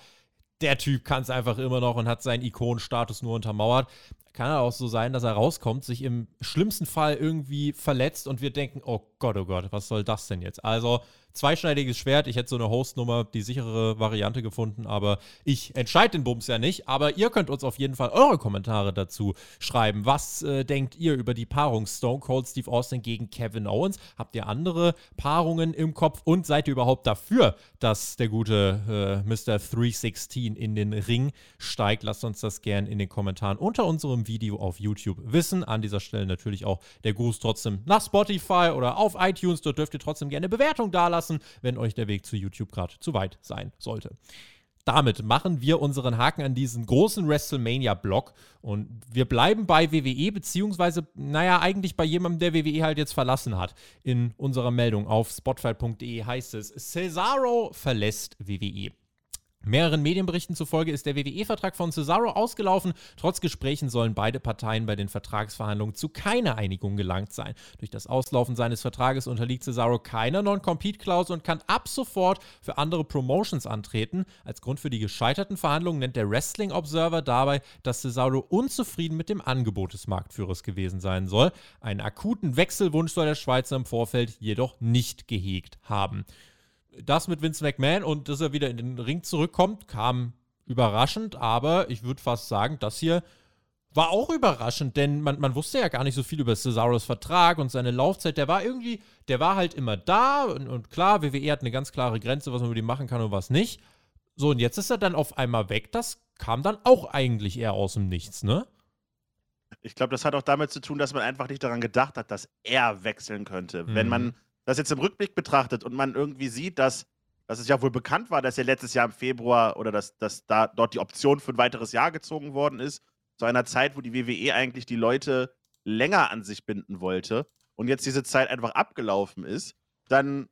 der Typ kann es einfach immer noch und hat seinen Ikonenstatus nur untermauert. Kann auch so sein, dass er rauskommt, sich im schlimmsten Fall irgendwie verletzt und wir denken, oh Gott, oh Gott, was soll das denn jetzt? Also zweischneidiges Schwert. Ich hätte so eine Hostnummer, die sichere Variante gefunden, aber ich entscheide den Bums ja nicht. Aber ihr könnt uns auf jeden Fall eure Kommentare dazu schreiben. Was äh, denkt ihr über die Paarung Stone Cold Steve Austin gegen Kevin Owens? Habt ihr andere Paarungen im Kopf und seid ihr überhaupt dafür, dass der gute äh, Mr. 316 in den Ring steigt? Lasst uns das gerne in den Kommentaren unter unserem Video auf YouTube wissen. An dieser Stelle natürlich auch der Gruß trotzdem nach Spotify oder auf iTunes. Dort dürft ihr trotzdem gerne Bewertung dalassen lassen, wenn euch der Weg zu YouTube gerade zu weit sein sollte. Damit machen wir unseren Haken an diesen großen WrestleMania-Block und wir bleiben bei WWE, beziehungsweise, naja, eigentlich bei jemandem, der WWE halt jetzt verlassen hat. In unserer Meldung auf spotfight.de heißt es, Cesaro verlässt WWE. Mehreren Medienberichten zufolge ist der WWE-Vertrag von Cesaro ausgelaufen. Trotz Gesprächen sollen beide Parteien bei den Vertragsverhandlungen zu keiner Einigung gelangt sein. Durch das Auslaufen seines Vertrages unterliegt Cesaro keiner Non-Compete-Klausel und kann ab sofort für andere Promotions antreten. Als Grund für die gescheiterten Verhandlungen nennt der Wrestling Observer dabei, dass Cesaro unzufrieden mit dem Angebot des Marktführers gewesen sein soll. Einen akuten Wechselwunsch soll der Schweizer im Vorfeld jedoch nicht gehegt haben das mit Vince McMahon und dass er wieder in den Ring zurückkommt, kam überraschend, aber ich würde fast sagen, das hier war auch überraschend, denn man, man wusste ja gar nicht so viel über Cesaros Vertrag und seine Laufzeit. Der war irgendwie, der war halt immer da und, und klar, WWE hat eine ganz klare Grenze, was man mit ihm machen kann und was nicht. So, und jetzt ist er dann auf einmal weg. Das kam dann auch eigentlich eher aus dem Nichts, ne? Ich glaube, das hat auch damit zu tun, dass man einfach nicht daran gedacht hat, dass er wechseln könnte. Mhm. Wenn man das jetzt im Rückblick betrachtet und man irgendwie sieht, dass, dass es ja wohl bekannt war, dass er letztes Jahr im Februar oder dass, dass da dort die Option für ein weiteres Jahr gezogen worden ist, zu einer Zeit, wo die WWE eigentlich die Leute länger an sich binden wollte und jetzt diese Zeit einfach abgelaufen ist, dann,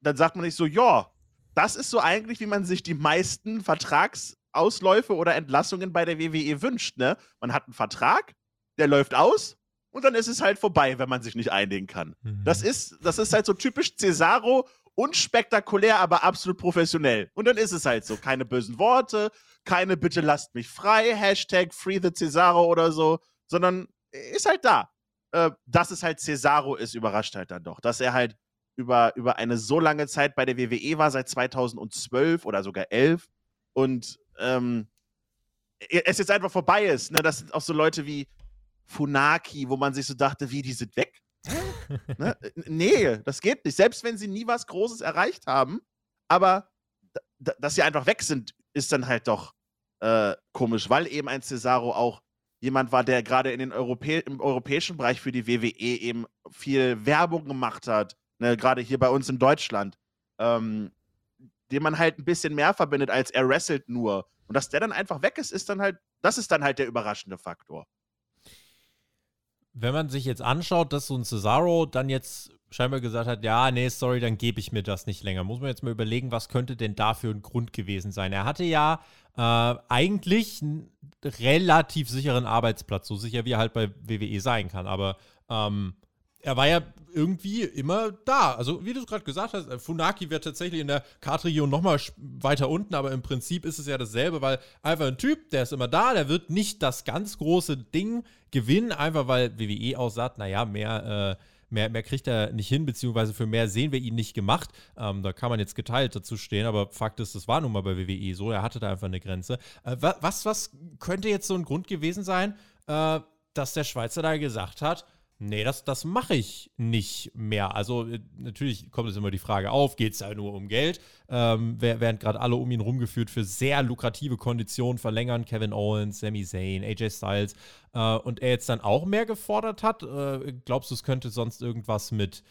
dann sagt man nicht so, ja, das ist so eigentlich, wie man sich die meisten Vertragsausläufe oder Entlassungen bei der WWE wünscht. Ne? Man hat einen Vertrag, der läuft aus und dann ist es halt vorbei, wenn man sich nicht einigen kann. Mhm. Das, ist, das ist halt so typisch Cesaro, unspektakulär, aber absolut professionell. Und dann ist es halt so. Keine bösen Worte, keine Bitte lasst mich frei, Hashtag Free the Cesaro oder so, sondern ist halt da. Äh, dass es halt Cesaro ist, überrascht halt dann doch. Dass er halt über, über eine so lange Zeit bei der WWE war, seit 2012 oder sogar 11 und ähm, es jetzt einfach vorbei ist. Ne? Das sind auch so Leute wie Funaki, wo man sich so dachte, wie, die sind weg? ne? Nee, das geht nicht. Selbst wenn sie nie was Großes erreicht haben, aber dass sie einfach weg sind, ist dann halt doch äh, komisch, weil eben ein Cesaro auch jemand war, der gerade in den Europä im europäischen Bereich für die WWE eben viel Werbung gemacht hat, ne? gerade hier bei uns in Deutschland, ähm, den man halt ein bisschen mehr verbindet, als er wrestelt nur. Und dass der dann einfach weg ist, ist dann halt, das ist dann halt der überraschende Faktor wenn man sich jetzt anschaut, dass so ein Cesaro dann jetzt scheinbar gesagt hat, ja, nee, sorry, dann gebe ich mir das nicht länger. Muss man jetzt mal überlegen, was könnte denn dafür ein Grund gewesen sein? Er hatte ja äh, eigentlich einen relativ sicheren Arbeitsplatz, so sicher wie er halt bei WWE sein kann, aber ähm, er war ja irgendwie immer da. Also, wie du es gerade gesagt hast, äh, Funaki wäre tatsächlich in der Kartregion nochmal weiter unten, aber im Prinzip ist es ja dasselbe, weil einfach ein Typ, der ist immer da, der wird nicht das ganz große Ding gewinnen, einfach weil WWE auch sagt, naja, mehr, äh, mehr, mehr kriegt er nicht hin, beziehungsweise für mehr sehen wir ihn nicht gemacht. Ähm, da kann man jetzt geteilt dazu stehen, aber Fakt ist, das war nun mal bei WWE so, er hatte da einfach eine Grenze. Äh, was, was könnte jetzt so ein Grund gewesen sein, äh, dass der Schweizer da gesagt hat, Nee, das, das mache ich nicht mehr. Also äh, natürlich kommt es immer die Frage auf, geht es da nur um Geld? Ähm, während gerade alle um ihn rumgeführt für sehr lukrative Konditionen verlängern, Kevin Owens, Sami Zayn, AJ Styles, äh, und er jetzt dann auch mehr gefordert hat, äh, glaubst du, es könnte sonst irgendwas mit,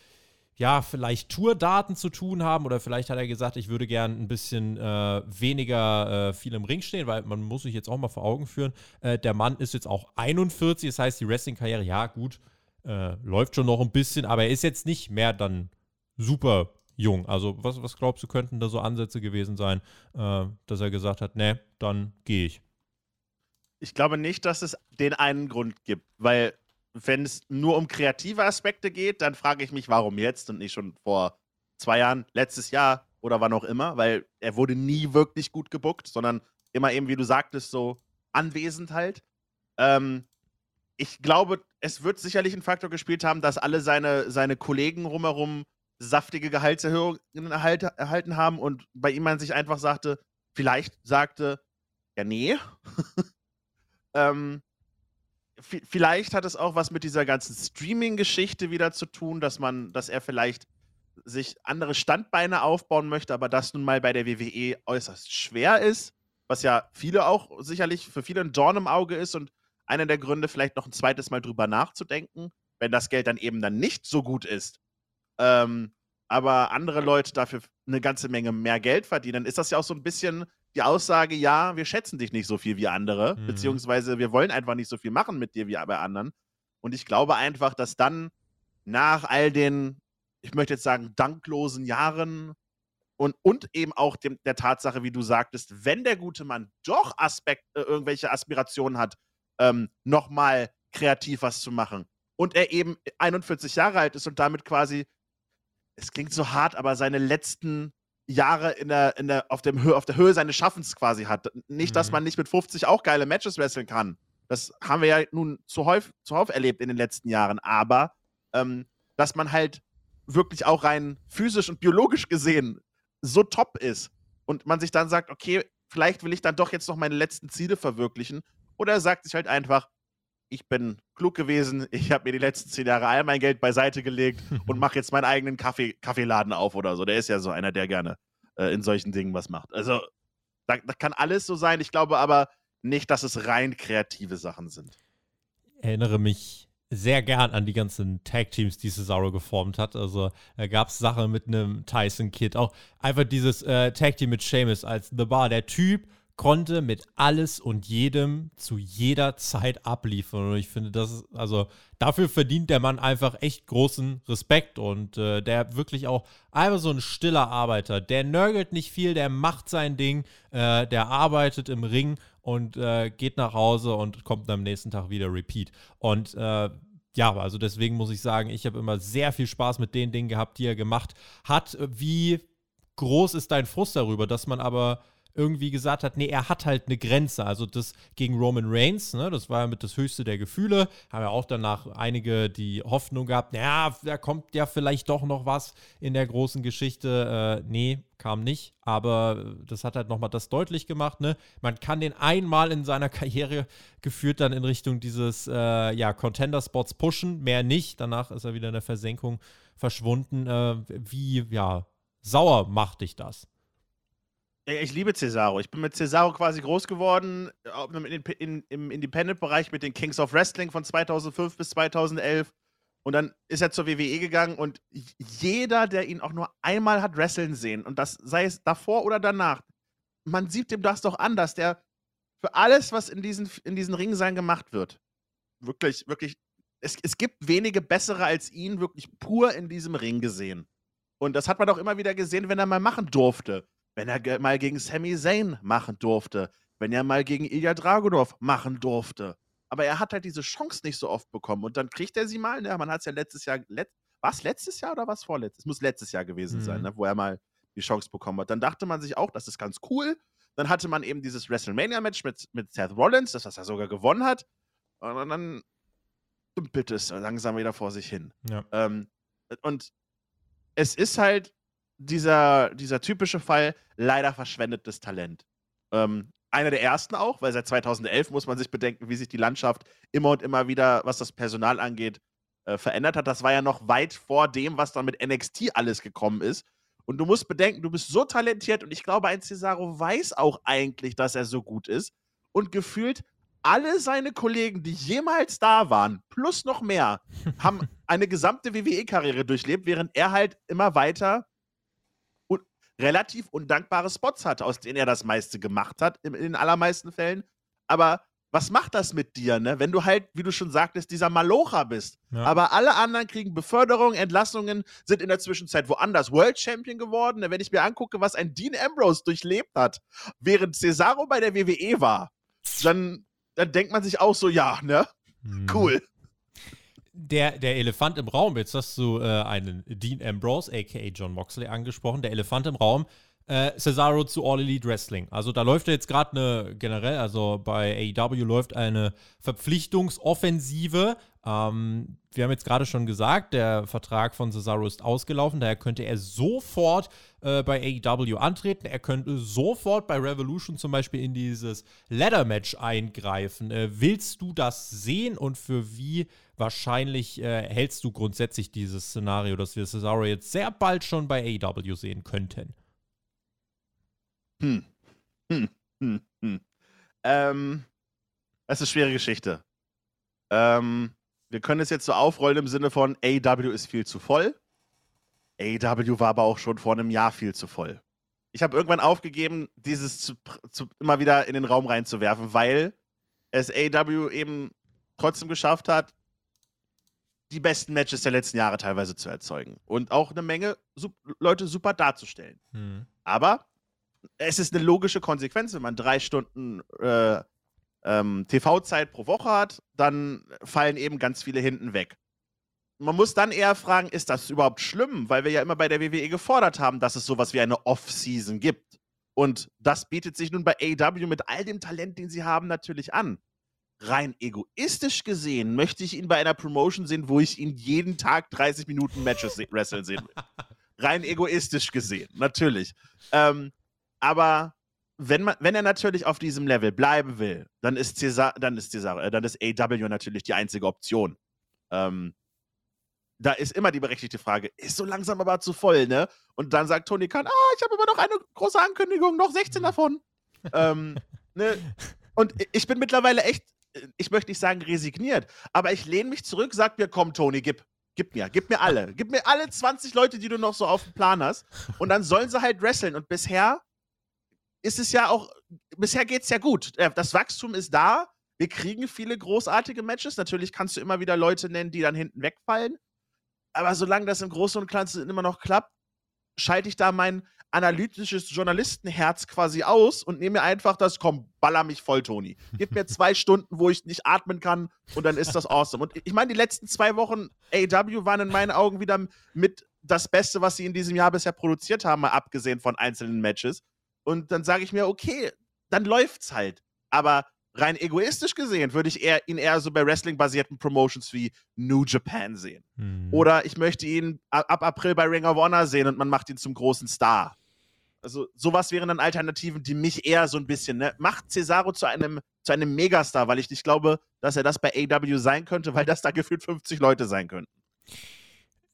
ja, vielleicht Tourdaten zu tun haben oder vielleicht hat er gesagt, ich würde gern ein bisschen äh, weniger äh, viel im Ring stehen, weil man muss sich jetzt auch mal vor Augen führen, äh, der Mann ist jetzt auch 41, das heißt, die Wrestling-Karriere, ja gut, läuft schon noch ein bisschen, aber er ist jetzt nicht mehr dann super jung. Also, was, was glaubst du, könnten da so Ansätze gewesen sein, äh, dass er gesagt hat, ne, dann gehe ich? Ich glaube nicht, dass es den einen Grund gibt, weil wenn es nur um kreative Aspekte geht, dann frage ich mich, warum jetzt und nicht schon vor zwei Jahren, letztes Jahr oder wann auch immer, weil er wurde nie wirklich gut gebuckt, sondern immer eben, wie du sagtest, so anwesend halt. Ähm, ich glaube, es wird sicherlich ein Faktor gespielt haben, dass alle seine, seine Kollegen rumherum saftige Gehaltserhöhungen erhalt, erhalten haben und bei ihm man sich einfach sagte, vielleicht sagte, ja, nee. ähm, vielleicht hat es auch was mit dieser ganzen Streaming-Geschichte wieder zu tun, dass man, dass er vielleicht sich andere Standbeine aufbauen möchte, aber das nun mal bei der WWE äußerst schwer ist, was ja viele auch sicherlich für viele ein Dorn im Auge ist und einer der Gründe, vielleicht noch ein zweites Mal drüber nachzudenken, wenn das Geld dann eben dann nicht so gut ist. Ähm, aber andere Leute dafür eine ganze Menge mehr Geld verdienen, dann ist das ja auch so ein bisschen die Aussage, ja, wir schätzen dich nicht so viel wie andere, mhm. beziehungsweise wir wollen einfach nicht so viel machen mit dir wie bei anderen. Und ich glaube einfach, dass dann nach all den, ich möchte jetzt sagen, danklosen Jahren und, und eben auch dem, der Tatsache, wie du sagtest, wenn der gute Mann doch Aspekt, äh, irgendwelche Aspirationen hat, ähm, nochmal kreativ was zu machen und er eben 41 Jahre alt ist und damit quasi, es klingt so hart, aber seine letzten Jahre in der, in der, auf, dem auf der Höhe seines Schaffens quasi hat. Nicht, mhm. dass man nicht mit 50 auch geile Matches wresteln kann. Das haben wir ja nun zuhauf, zuhauf erlebt in den letzten Jahren. Aber ähm, dass man halt wirklich auch rein physisch und biologisch gesehen so top ist und man sich dann sagt, okay, vielleicht will ich dann doch jetzt noch meine letzten Ziele verwirklichen. Oder er sagt sich halt einfach, ich bin klug gewesen, ich habe mir die letzten zehn Jahre all mein Geld beiseite gelegt und mache jetzt meinen eigenen Kaffee, Kaffeeladen auf oder so. Der ist ja so einer, der gerne äh, in solchen Dingen was macht. Also, da, da kann alles so sein. Ich glaube aber nicht, dass es rein kreative Sachen sind. Ich erinnere mich sehr gern an die ganzen Tag-Teams, die Cesaro geformt hat. Also da gab es Sachen mit einem Tyson Kid. Auch einfach dieses äh, Tag-Team mit Seamus als The Bar. Der Typ konnte mit alles und jedem zu jeder Zeit abliefern. Und ich finde, das ist, also dafür verdient der Mann einfach echt großen Respekt und äh, der wirklich auch einfach so ein stiller Arbeiter. Der nörgelt nicht viel, der macht sein Ding, äh, der arbeitet im Ring und äh, geht nach Hause und kommt am nächsten Tag wieder Repeat. Und äh, ja, also deswegen muss ich sagen, ich habe immer sehr viel Spaß mit den Dingen gehabt, die er gemacht hat. Wie groß ist dein Frust darüber, dass man aber irgendwie gesagt hat, nee, er hat halt eine Grenze. Also das gegen Roman Reigns, ne, das war ja mit das höchste der Gefühle. Haben ja auch danach einige die Hoffnung gehabt, naja, da kommt ja vielleicht doch noch was in der großen Geschichte. Äh, nee, kam nicht, aber das hat halt nochmal das deutlich gemacht, ne? Man kann den einmal in seiner Karriere geführt dann in Richtung dieses, äh, ja, Contender-Spots pushen, mehr nicht. Danach ist er wieder in der Versenkung verschwunden. Äh, wie, ja, sauer macht dich das? Ich liebe Cesaro. Ich bin mit Cesaro quasi groß geworden, im Independent-Bereich mit den Kings of Wrestling von 2005 bis 2011. Und dann ist er zur WWE gegangen und jeder, der ihn auch nur einmal hat wresteln sehen, und das sei es davor oder danach, man sieht dem das doch an, dass der für alles, was in diesen, in diesen Ringen sein gemacht wird, wirklich, wirklich, es, es gibt wenige bessere als ihn, wirklich pur in diesem Ring gesehen. Und das hat man auch immer wieder gesehen, wenn er mal machen durfte wenn er mal gegen Sami Zayn machen durfte, wenn er mal gegen Ilya Dragunov machen durfte. Aber er hat halt diese Chance nicht so oft bekommen. Und dann kriegt er sie mal. Ne? Man hat es ja letztes Jahr, let, was letztes Jahr oder was vorletztes? Es muss letztes Jahr gewesen mhm. sein, ne? wo er mal die Chance bekommen hat. Dann dachte man sich auch, das ist ganz cool. Dann hatte man eben dieses WrestleMania-Match mit, mit Seth Rollins, das was er sogar gewonnen hat. Und dann dümpelt es langsam wieder vor sich hin. Ja. Ähm, und es ist halt dieser, dieser typische Fall leider verschwendetes Talent. Ähm, einer der ersten auch, weil seit 2011 muss man sich bedenken, wie sich die Landschaft immer und immer wieder, was das Personal angeht, äh, verändert hat. Das war ja noch weit vor dem, was dann mit NXT alles gekommen ist. Und du musst bedenken, du bist so talentiert und ich glaube, ein Cesaro weiß auch eigentlich, dass er so gut ist. Und gefühlt alle seine Kollegen, die jemals da waren, plus noch mehr, haben eine gesamte WWE-Karriere durchlebt, während er halt immer weiter relativ undankbare Spots hatte, aus denen er das meiste gemacht hat, in, den allermeisten Fällen. Aber was macht das mit dir, ne? Wenn du halt, wie du schon sagtest, dieser Malocha bist. Ja. Aber alle anderen kriegen Beförderung, Entlassungen, sind in der Zwischenzeit woanders World Champion geworden. Wenn ich mir angucke, was ein Dean Ambrose durchlebt hat, während Cesaro bei der WWE war, dann, dann denkt man sich auch so, ja, ne? Mhm. Cool der, der Elefant im Raum, jetzt hast du äh, einen Dean Ambrose, aka John Moxley, angesprochen. Der Elefant im Raum, äh, Cesaro zu All Elite Wrestling. Also da läuft jetzt gerade eine, generell, also bei AEW läuft eine Verpflichtungsoffensive. Ähm, wir haben jetzt gerade schon gesagt, der Vertrag von Cesaro ist ausgelaufen, daher könnte er sofort äh, bei AEW antreten. Er könnte sofort bei Revolution zum Beispiel in dieses Ladder-Match eingreifen. Äh, willst du das sehen und für wie wahrscheinlich äh, hältst du grundsätzlich dieses Szenario, dass wir Cesaro jetzt sehr bald schon bei AEW sehen könnten? Hm. Hm. Hm. Hm. Ähm, das ist eine schwere Geschichte. Ähm, wir können es jetzt so aufrollen im Sinne von AEW ist viel zu voll. AEW war aber auch schon vor einem Jahr viel zu voll. Ich habe irgendwann aufgegeben, dieses zu, zu, immer wieder in den Raum reinzuwerfen, weil es AEW eben trotzdem geschafft hat, die besten Matches der letzten Jahre teilweise zu erzeugen und auch eine Menge sup Leute super darzustellen. Hm. Aber es ist eine logische Konsequenz, wenn man drei Stunden äh, ähm, TV-Zeit pro Woche hat, dann fallen eben ganz viele hinten weg. Man muss dann eher fragen, ist das überhaupt schlimm? Weil wir ja immer bei der WWE gefordert haben, dass es sowas wie eine Off-Season gibt. Und das bietet sich nun bei AEW mit all dem Talent, den sie haben, natürlich an. Rein egoistisch gesehen möchte ich ihn bei einer Promotion sehen, wo ich ihn jeden Tag 30 Minuten Matches wresteln sehen will. Rein egoistisch gesehen, natürlich. Ähm, aber wenn, man, wenn er natürlich auf diesem Level bleiben will, dann ist Cesar, dann ist Cesar, äh, dann ist AW natürlich die einzige Option. Ähm, da ist immer die berechtigte Frage, ist so langsam aber zu voll, ne? Und dann sagt Tony Khan, ah, ich habe aber noch eine große Ankündigung, noch 16 mhm. davon. ähm, ne? Und ich bin mittlerweile echt, ich möchte nicht sagen resigniert, aber ich lehne mich zurück, sag mir, komm, Tony, gib. Gib mir, gib mir alle. Gib mir alle 20 Leute, die du noch so auf dem Plan hast. Und dann sollen sie halt wresteln. Und bisher ist es ja auch, bisher geht es ja gut. Äh, das Wachstum ist da. Wir kriegen viele großartige Matches. Natürlich kannst du immer wieder Leute nennen, die dann hinten wegfallen. Aber solange das im Großen und Ganzen immer noch klappt, schalte ich da mein analytisches Journalistenherz quasi aus und nehme mir einfach das, komm, baller mich voll, Toni. Gib mir zwei Stunden, wo ich nicht atmen kann und dann ist das awesome. Und ich meine, die letzten zwei Wochen AW waren in meinen Augen wieder mit das Beste, was sie in diesem Jahr bisher produziert haben, mal abgesehen von einzelnen Matches. Und dann sage ich mir, okay, dann läuft's halt. Aber rein egoistisch gesehen würde ich eher, ihn eher so bei Wrestling-basierten Promotions wie New Japan sehen. Hm. Oder ich möchte ihn ab April bei Ring of Honor sehen und man macht ihn zum großen Star. Also sowas wären dann Alternativen, die mich eher so ein bisschen, ne? Macht Cesaro zu einem, zu einem Megastar, weil ich nicht glaube, dass er das bei AW sein könnte, weil das da gefühlt 50 Leute sein könnten.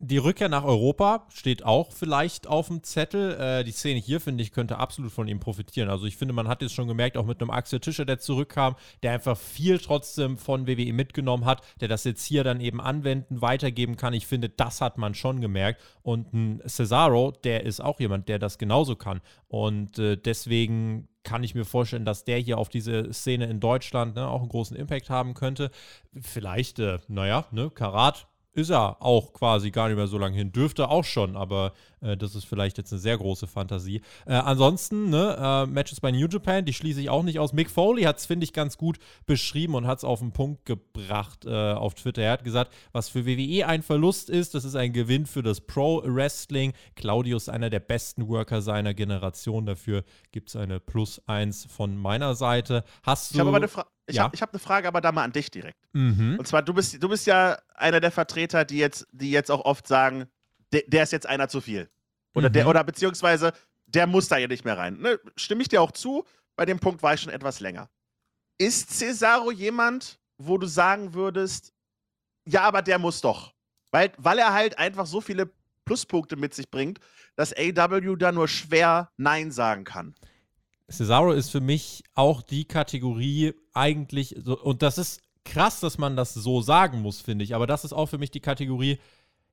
Die Rückkehr nach Europa steht auch vielleicht auf dem Zettel. Äh, die Szene hier, finde ich, könnte absolut von ihm profitieren. Also ich finde, man hat es schon gemerkt, auch mit einem Axel Tischer, der zurückkam, der einfach viel trotzdem von WWE mitgenommen hat, der das jetzt hier dann eben anwenden, weitergeben kann. Ich finde, das hat man schon gemerkt. Und ein Cesaro, der ist auch jemand, der das genauso kann. Und äh, deswegen kann ich mir vorstellen, dass der hier auf diese Szene in Deutschland ne, auch einen großen Impact haben könnte. Vielleicht, äh, naja, ne, Karat ist er auch quasi gar nicht mehr so lange hin. Dürfte auch schon, aber äh, das ist vielleicht jetzt eine sehr große Fantasie. Äh, ansonsten, ne, äh, Matches bei New Japan, die schließe ich auch nicht aus. Mick Foley hat es, finde ich, ganz gut beschrieben und hat es auf den Punkt gebracht äh, auf Twitter. Er hat gesagt, was für WWE ein Verlust ist, das ist ein Gewinn für das Pro-Wrestling. Claudio ist einer der besten Worker seiner Generation. Dafür gibt es eine Plus 1 von meiner Seite. Hast du. Ich habe aber eine Frage. Ich ja. habe hab eine Frage aber da mal an dich direkt. Mhm. Und zwar, du bist, du bist ja einer der Vertreter, die jetzt, die jetzt auch oft sagen, de, der ist jetzt einer zu viel. Oder, mhm. der, oder beziehungsweise, der muss da ja nicht mehr rein. Ne? Stimme ich dir auch zu, bei dem Punkt war ich schon etwas länger. Ist Cesaro jemand, wo du sagen würdest, ja, aber der muss doch? Weil, weil er halt einfach so viele Pluspunkte mit sich bringt, dass AW da nur schwer Nein sagen kann. Cesaro ist für mich auch die Kategorie eigentlich, und das ist krass, dass man das so sagen muss, finde ich, aber das ist auch für mich die Kategorie,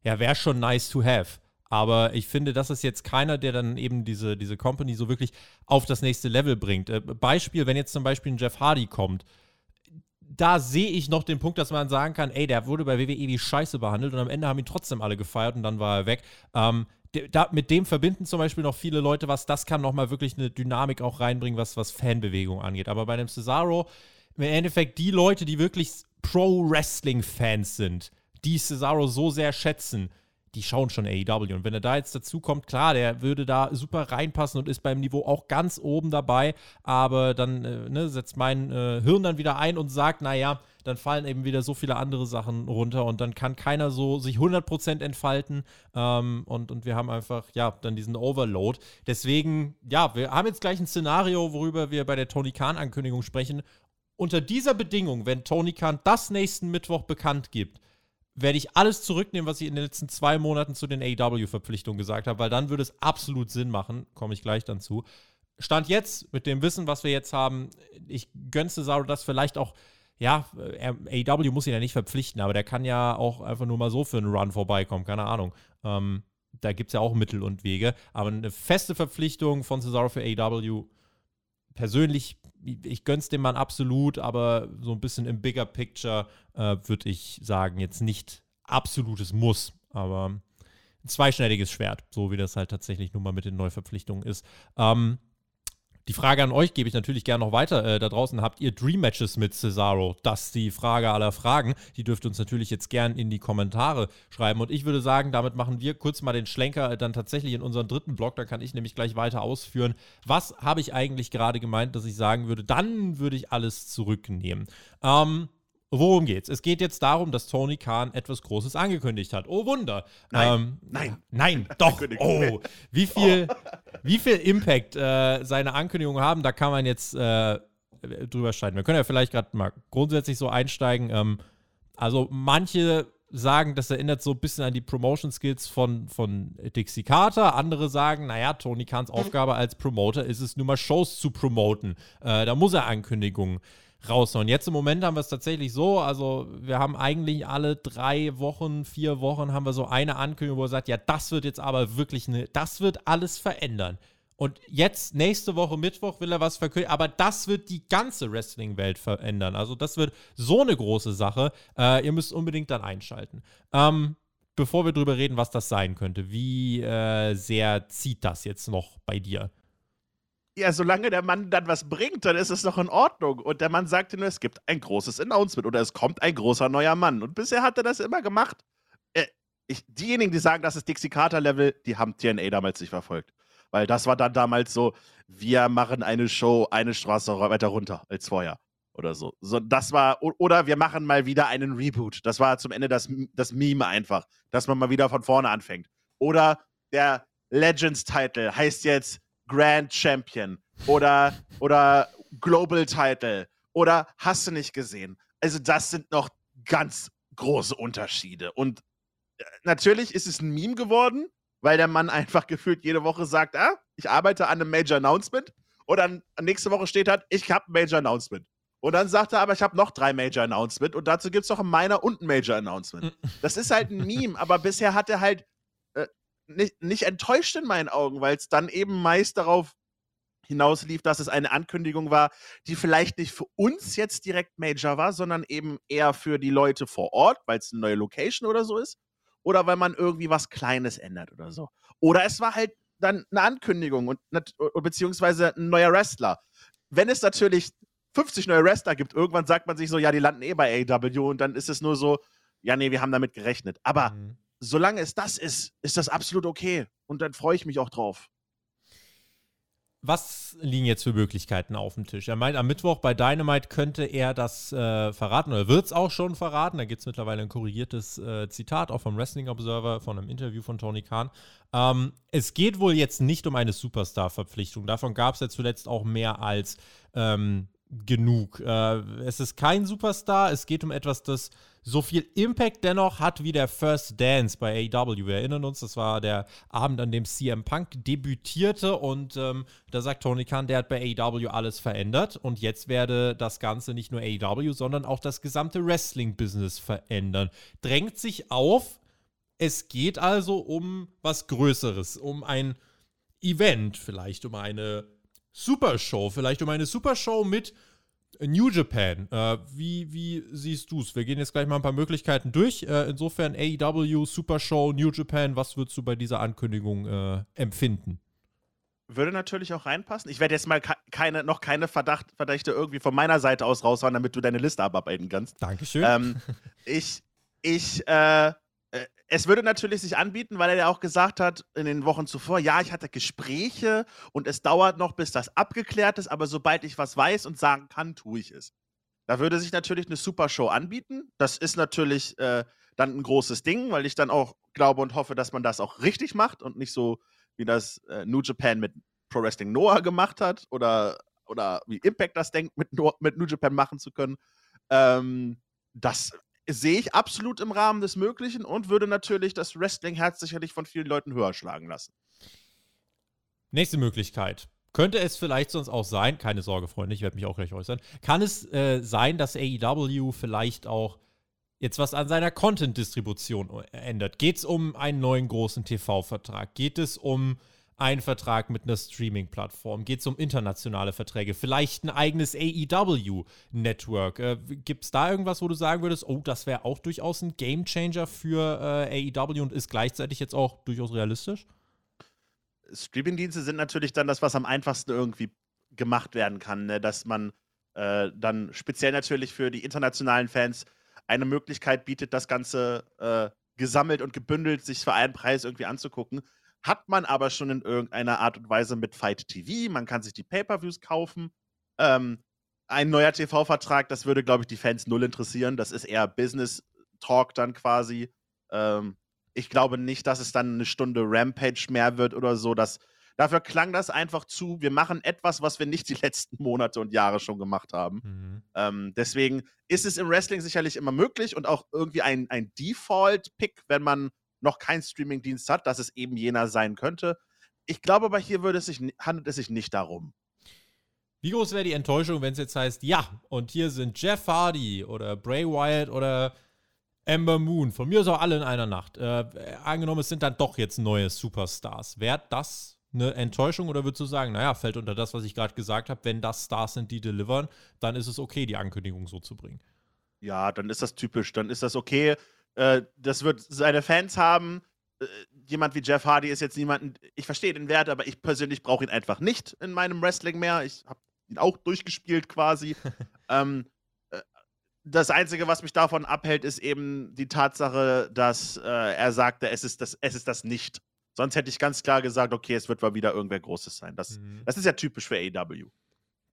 ja, wäre schon nice to have. Aber ich finde, das ist jetzt keiner, der dann eben diese, diese Company so wirklich auf das nächste Level bringt. Äh, Beispiel, wenn jetzt zum Beispiel ein Jeff Hardy kommt, da sehe ich noch den Punkt, dass man sagen kann, ey, der wurde bei WWE wie Scheiße behandelt und am Ende haben ihn trotzdem alle gefeiert und dann war er weg. Ähm, da, mit dem verbinden zum Beispiel noch viele Leute was, das kann nochmal wirklich eine Dynamik auch reinbringen, was, was Fanbewegung angeht. Aber bei einem Cesaro, im Endeffekt die Leute, die wirklich Pro-Wrestling-Fans sind, die Cesaro so sehr schätzen, die schauen schon AEW. Und wenn er da jetzt dazu kommt, klar, der würde da super reinpassen und ist beim Niveau auch ganz oben dabei. Aber dann äh, ne, setzt mein äh, Hirn dann wieder ein und sagt, naja, dann fallen eben wieder so viele andere Sachen runter und dann kann keiner so sich 100% entfalten. Ähm, und, und wir haben einfach, ja, dann diesen Overload. Deswegen, ja, wir haben jetzt gleich ein Szenario, worüber wir bei der Tony Khan-Ankündigung sprechen. Unter dieser Bedingung, wenn Tony Khan das nächsten Mittwoch bekannt gibt, werde ich alles zurücknehmen, was ich in den letzten zwei Monaten zu den AEW-Verpflichtungen gesagt habe, weil dann würde es absolut Sinn machen. Komme ich gleich dann zu. Stand jetzt, mit dem Wissen, was wir jetzt haben, ich gönne Cesaro das vielleicht auch, ja, AEW muss ihn ja nicht verpflichten, aber der kann ja auch einfach nur mal so für einen Run vorbeikommen, keine Ahnung. Ähm, da gibt es ja auch Mittel und Wege. Aber eine feste Verpflichtung von Cesaro für AEW, persönlich ich gönn's dem Mann absolut, aber so ein bisschen im Bigger Picture äh, würde ich sagen, jetzt nicht absolutes Muss. Aber ein zweischneidiges Schwert, so wie das halt tatsächlich nun mal mit den Neuverpflichtungen ist. Ähm, die Frage an euch gebe ich natürlich gerne noch weiter. Äh, da draußen habt ihr Dream Matches mit Cesaro? Das ist die Frage aller Fragen. Die dürft ihr uns natürlich jetzt gerne in die Kommentare schreiben. Und ich würde sagen, damit machen wir kurz mal den Schlenker äh, dann tatsächlich in unseren dritten Block. Da kann ich nämlich gleich weiter ausführen. Was habe ich eigentlich gerade gemeint, dass ich sagen würde? Dann würde ich alles zurücknehmen. Ähm, Worum geht's? Es geht jetzt darum, dass Tony Khan etwas Großes angekündigt hat. Oh Wunder. Nein. Ähm, nein. Nein, doch. Oh. Wie viel, wie viel Impact äh, seine Ankündigungen haben, da kann man jetzt äh, drüber streiten. Wir können ja vielleicht gerade mal grundsätzlich so einsteigen. Ähm, also manche sagen, das erinnert so ein bisschen an die Promotion Skills von, von Dixie Carter. Andere sagen, naja, Tony Khans Aufgabe als Promoter ist es nur mal Shows zu promoten. Äh, da muss er Ankündigungen raushauen. Jetzt im Moment haben wir es tatsächlich so, also wir haben eigentlich alle drei Wochen, vier Wochen haben wir so eine Ankündigung, wo er sagt, ja, das wird jetzt aber wirklich eine, das wird alles verändern. Und jetzt, nächste Woche Mittwoch, will er was verkündigen, aber das wird die ganze Wrestling-Welt verändern. Also das wird so eine große Sache. Äh, ihr müsst unbedingt dann einschalten. Ähm, bevor wir drüber reden, was das sein könnte, wie äh, sehr zieht das jetzt noch bei dir? Ja, solange der Mann dann was bringt, dann ist es doch in Ordnung. Und der Mann sagte nur, es gibt ein großes Announcement oder es kommt ein großer neuer Mann. Und bisher hat er das immer gemacht. Äh, ich, diejenigen, die sagen, das ist Dixie Carter-Level, die haben TNA damals nicht verfolgt. Weil das war dann damals so, wir machen eine Show eine Straße weiter runter als vorher. Oder so. so das war, oder wir machen mal wieder einen Reboot. Das war zum Ende das, das Meme einfach, dass man mal wieder von vorne anfängt. Oder der Legends-Title heißt jetzt Grand Champion oder, oder Global Title oder hast du nicht gesehen? Also, das sind noch ganz große Unterschiede. Und äh, natürlich ist es ein Meme geworden, weil der Mann einfach gefühlt jede Woche sagt: Ah, ich arbeite an einem Major Announcement. Und dann nächste Woche steht halt, ich habe ein Major Announcement. Und dann sagt er aber, ich habe noch drei Major Announcement und dazu gibt es noch ein Minor und ein Major Announcement. Das ist halt ein Meme, aber bisher hat er halt nicht, nicht enttäuscht in meinen Augen, weil es dann eben meist darauf hinauslief, dass es eine Ankündigung war, die vielleicht nicht für uns jetzt direkt Major war, sondern eben eher für die Leute vor Ort, weil es eine neue Location oder so ist. Oder weil man irgendwie was Kleines ändert oder so. Oder es war halt dann eine Ankündigung und beziehungsweise ein neuer Wrestler. Wenn es natürlich 50 neue Wrestler gibt, irgendwann sagt man sich so, ja, die landen eh bei AW und dann ist es nur so, ja, nee, wir haben damit gerechnet. Aber mhm solange es das ist, ist das absolut okay. Und dann freue ich mich auch drauf. Was liegen jetzt für Möglichkeiten auf dem Tisch? Er meint, am Mittwoch bei Dynamite könnte er das äh, verraten oder wird es auch schon verraten. Da gibt es mittlerweile ein korrigiertes äh, Zitat, auch vom Wrestling Observer, von einem Interview von Tony Khan. Ähm, es geht wohl jetzt nicht um eine Superstar-Verpflichtung. Davon gab es ja zuletzt auch mehr als ähm, genug. Äh, es ist kein Superstar, es geht um etwas, das so viel Impact dennoch hat wie der First Dance bei AEW. Wir erinnern uns, das war der Abend, an dem CM Punk debütierte und ähm, da sagt Tony Khan, der hat bei AEW alles verändert und jetzt werde das Ganze nicht nur AEW, sondern auch das gesamte Wrestling-Business verändern. Drängt sich auf, es geht also um was Größeres, um ein Event, vielleicht um eine Supershow, vielleicht um eine Supershow mit New Japan. Äh, wie, wie siehst du es? Wir gehen jetzt gleich mal ein paar Möglichkeiten durch. Äh, insofern AEW, Supershow, New Japan, was würdest du bei dieser Ankündigung äh, empfinden? Würde natürlich auch reinpassen. Ich werde jetzt mal keine, noch keine Verdacht, Verdächte irgendwie von meiner Seite aus raushauen, damit du deine Liste abarbeiten kannst. Dankeschön. Ähm, ich, ich, äh, äh, es würde natürlich sich anbieten, weil er ja auch gesagt hat in den Wochen zuvor, ja, ich hatte Gespräche und es dauert noch, bis das abgeklärt ist, aber sobald ich was weiß und sagen kann, tue ich es. Da würde sich natürlich eine Supershow anbieten. Das ist natürlich äh, dann ein großes Ding, weil ich dann auch glaube und hoffe, dass man das auch richtig macht und nicht so, wie das äh, New Japan mit Pro Wrestling Noah gemacht hat oder, oder wie Impact das denkt, mit, mit New Japan machen zu können. Ähm, das sehe ich absolut im Rahmen des Möglichen und würde natürlich das Wrestling-Herz sicherlich von vielen Leuten höher schlagen lassen. Nächste Möglichkeit. Könnte es vielleicht sonst auch sein, keine Sorge, Freunde, ich werde mich auch gleich äußern, kann es äh, sein, dass AEW vielleicht auch jetzt was an seiner Content-Distribution ändert? Geht es um einen neuen großen TV-Vertrag? Geht es um ein Vertrag mit einer Streaming-Plattform? Geht es um internationale Verträge? Vielleicht ein eigenes AEW-Network? Äh, Gibt es da irgendwas, wo du sagen würdest, oh, das wäre auch durchaus ein Game-Changer für äh, AEW und ist gleichzeitig jetzt auch durchaus realistisch? Streaming-Dienste sind natürlich dann das, was am einfachsten irgendwie gemacht werden kann, ne? dass man äh, dann speziell natürlich für die internationalen Fans eine Möglichkeit bietet, das Ganze äh, gesammelt und gebündelt sich für einen Preis irgendwie anzugucken. Hat man aber schon in irgendeiner Art und Weise mit Fight TV. Man kann sich die Pay-Per-Views kaufen. Ähm, ein neuer TV-Vertrag, das würde, glaube ich, die Fans null interessieren. Das ist eher Business-Talk dann quasi. Ähm, ich glaube nicht, dass es dann eine Stunde Rampage mehr wird oder so. Das, dafür klang das einfach zu. Wir machen etwas, was wir nicht die letzten Monate und Jahre schon gemacht haben. Mhm. Ähm, deswegen ist es im Wrestling sicherlich immer möglich und auch irgendwie ein, ein Default-Pick, wenn man noch keinen Streaming-Dienst hat, dass es eben jener sein könnte. Ich glaube aber, hier würde es sich, handelt es sich nicht darum. Wie groß wäre die Enttäuschung, wenn es jetzt heißt, ja, und hier sind Jeff Hardy oder Bray Wyatt oder Amber Moon, von mir aus auch alle in einer Nacht. Äh, angenommen, es sind dann doch jetzt neue Superstars. Wäre das eine Enttäuschung oder würdest du sagen, naja, fällt unter das, was ich gerade gesagt habe, wenn das Stars sind, die delivern, dann ist es okay, die Ankündigung so zu bringen? Ja, dann ist das typisch. Dann ist das okay. Äh, das wird seine Fans haben. Äh, jemand wie Jeff Hardy ist jetzt niemand, ich verstehe den Wert, aber ich persönlich brauche ihn einfach nicht in meinem Wrestling mehr. Ich habe ihn auch durchgespielt quasi. ähm, äh, das Einzige, was mich davon abhält, ist eben die Tatsache, dass äh, er sagte, es ist, das, es ist das nicht. Sonst hätte ich ganz klar gesagt, okay, es wird mal wieder irgendwer Großes sein. Das, mhm. das ist ja typisch für AEW.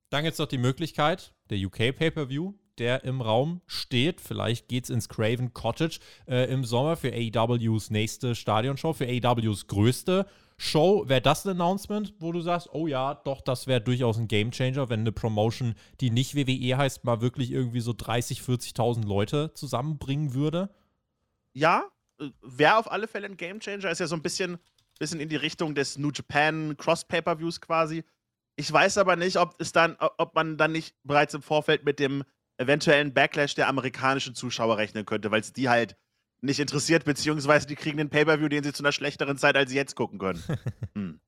Dann gibt es noch die Möglichkeit, der UK Pay-Per-View der im Raum steht. Vielleicht geht es ins Craven Cottage äh, im Sommer für AEWs nächste Stadionshow, für AEWs größte Show. Wäre das ein Announcement, wo du sagst, oh ja, doch, das wäre durchaus ein Gamechanger, wenn eine Promotion, die nicht WWE heißt, mal wirklich irgendwie so 30, 40.000 Leute zusammenbringen würde? Ja, äh, wäre auf alle Fälle ein Gamechanger. Ist ja so ein bisschen, bisschen in die Richtung des New Japan Cross-Pay-Per-Views quasi. Ich weiß aber nicht, ob es dann, ob man dann nicht bereits im Vorfeld mit dem eventuellen Backlash der amerikanischen Zuschauer rechnen könnte, weil es die halt nicht interessiert, beziehungsweise die kriegen den Pay-Per-View, den sie zu einer schlechteren Zeit als sie jetzt gucken können. hm.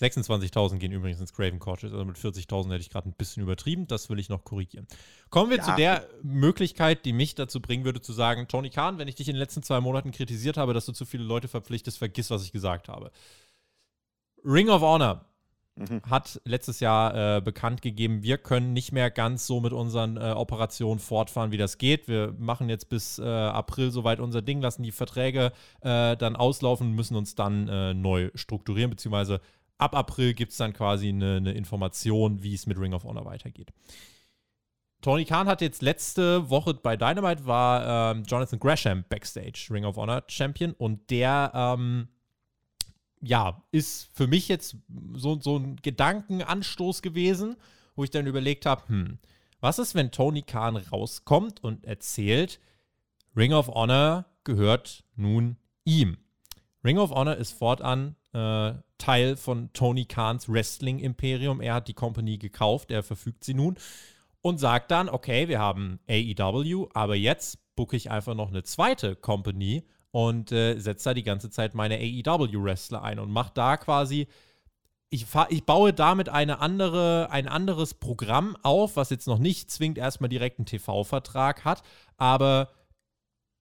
26.000 gehen übrigens ins Craven Coaches, also mit 40.000 hätte ich gerade ein bisschen übertrieben, das will ich noch korrigieren. Kommen wir ja. zu der Möglichkeit, die mich dazu bringen würde, zu sagen, Tony Khan, wenn ich dich in den letzten zwei Monaten kritisiert habe, dass du zu viele Leute verpflichtest, vergiss, was ich gesagt habe. Ring of Honor Mhm. hat letztes Jahr äh, bekannt gegeben, wir können nicht mehr ganz so mit unseren äh, Operationen fortfahren, wie das geht. Wir machen jetzt bis äh, April soweit unser Ding, lassen die Verträge äh, dann auslaufen, müssen uns dann äh, neu strukturieren, beziehungsweise ab April gibt es dann quasi eine, eine Information, wie es mit Ring of Honor weitergeht. Tony Khan hat jetzt letzte Woche bei Dynamite war ähm, Jonathan Gresham Backstage Ring of Honor Champion und der ähm, ja, ist für mich jetzt so, so ein Gedankenanstoß gewesen, wo ich dann überlegt habe, hm, was ist, wenn Tony Khan rauskommt und erzählt, Ring of Honor gehört nun ihm. Ring of Honor ist fortan äh, Teil von Tony Khans Wrestling-Imperium. Er hat die Company gekauft, er verfügt sie nun und sagt dann, okay, wir haben AEW, aber jetzt bucke ich einfach noch eine zweite Company und äh, setze da die ganze Zeit meine AEW-Wrestler ein und mache da quasi. Ich, ich baue damit eine andere, ein anderes Programm auf, was jetzt noch nicht zwingend erstmal direkt einen TV-Vertrag hat, aber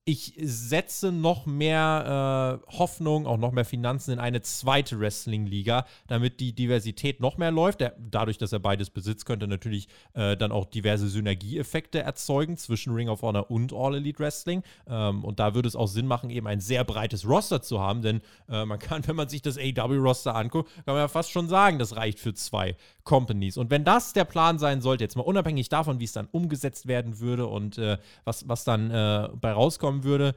ich setze noch mehr äh, Hoffnung, auch noch mehr Finanzen in eine zweite Wrestling-Liga, damit die Diversität noch mehr läuft. Der, dadurch, dass er beides besitzt, könnte natürlich äh, dann auch diverse Synergieeffekte erzeugen zwischen Ring of Honor und All Elite Wrestling. Ähm, und da würde es auch Sinn machen, eben ein sehr breites Roster zu haben, denn äh, man kann, wenn man sich das AW-Roster anguckt, kann man ja fast schon sagen, das reicht für zwei Companies. Und wenn das der Plan sein sollte, jetzt mal unabhängig davon, wie es dann umgesetzt werden würde und äh, was, was dann äh, bei rauskommen würde,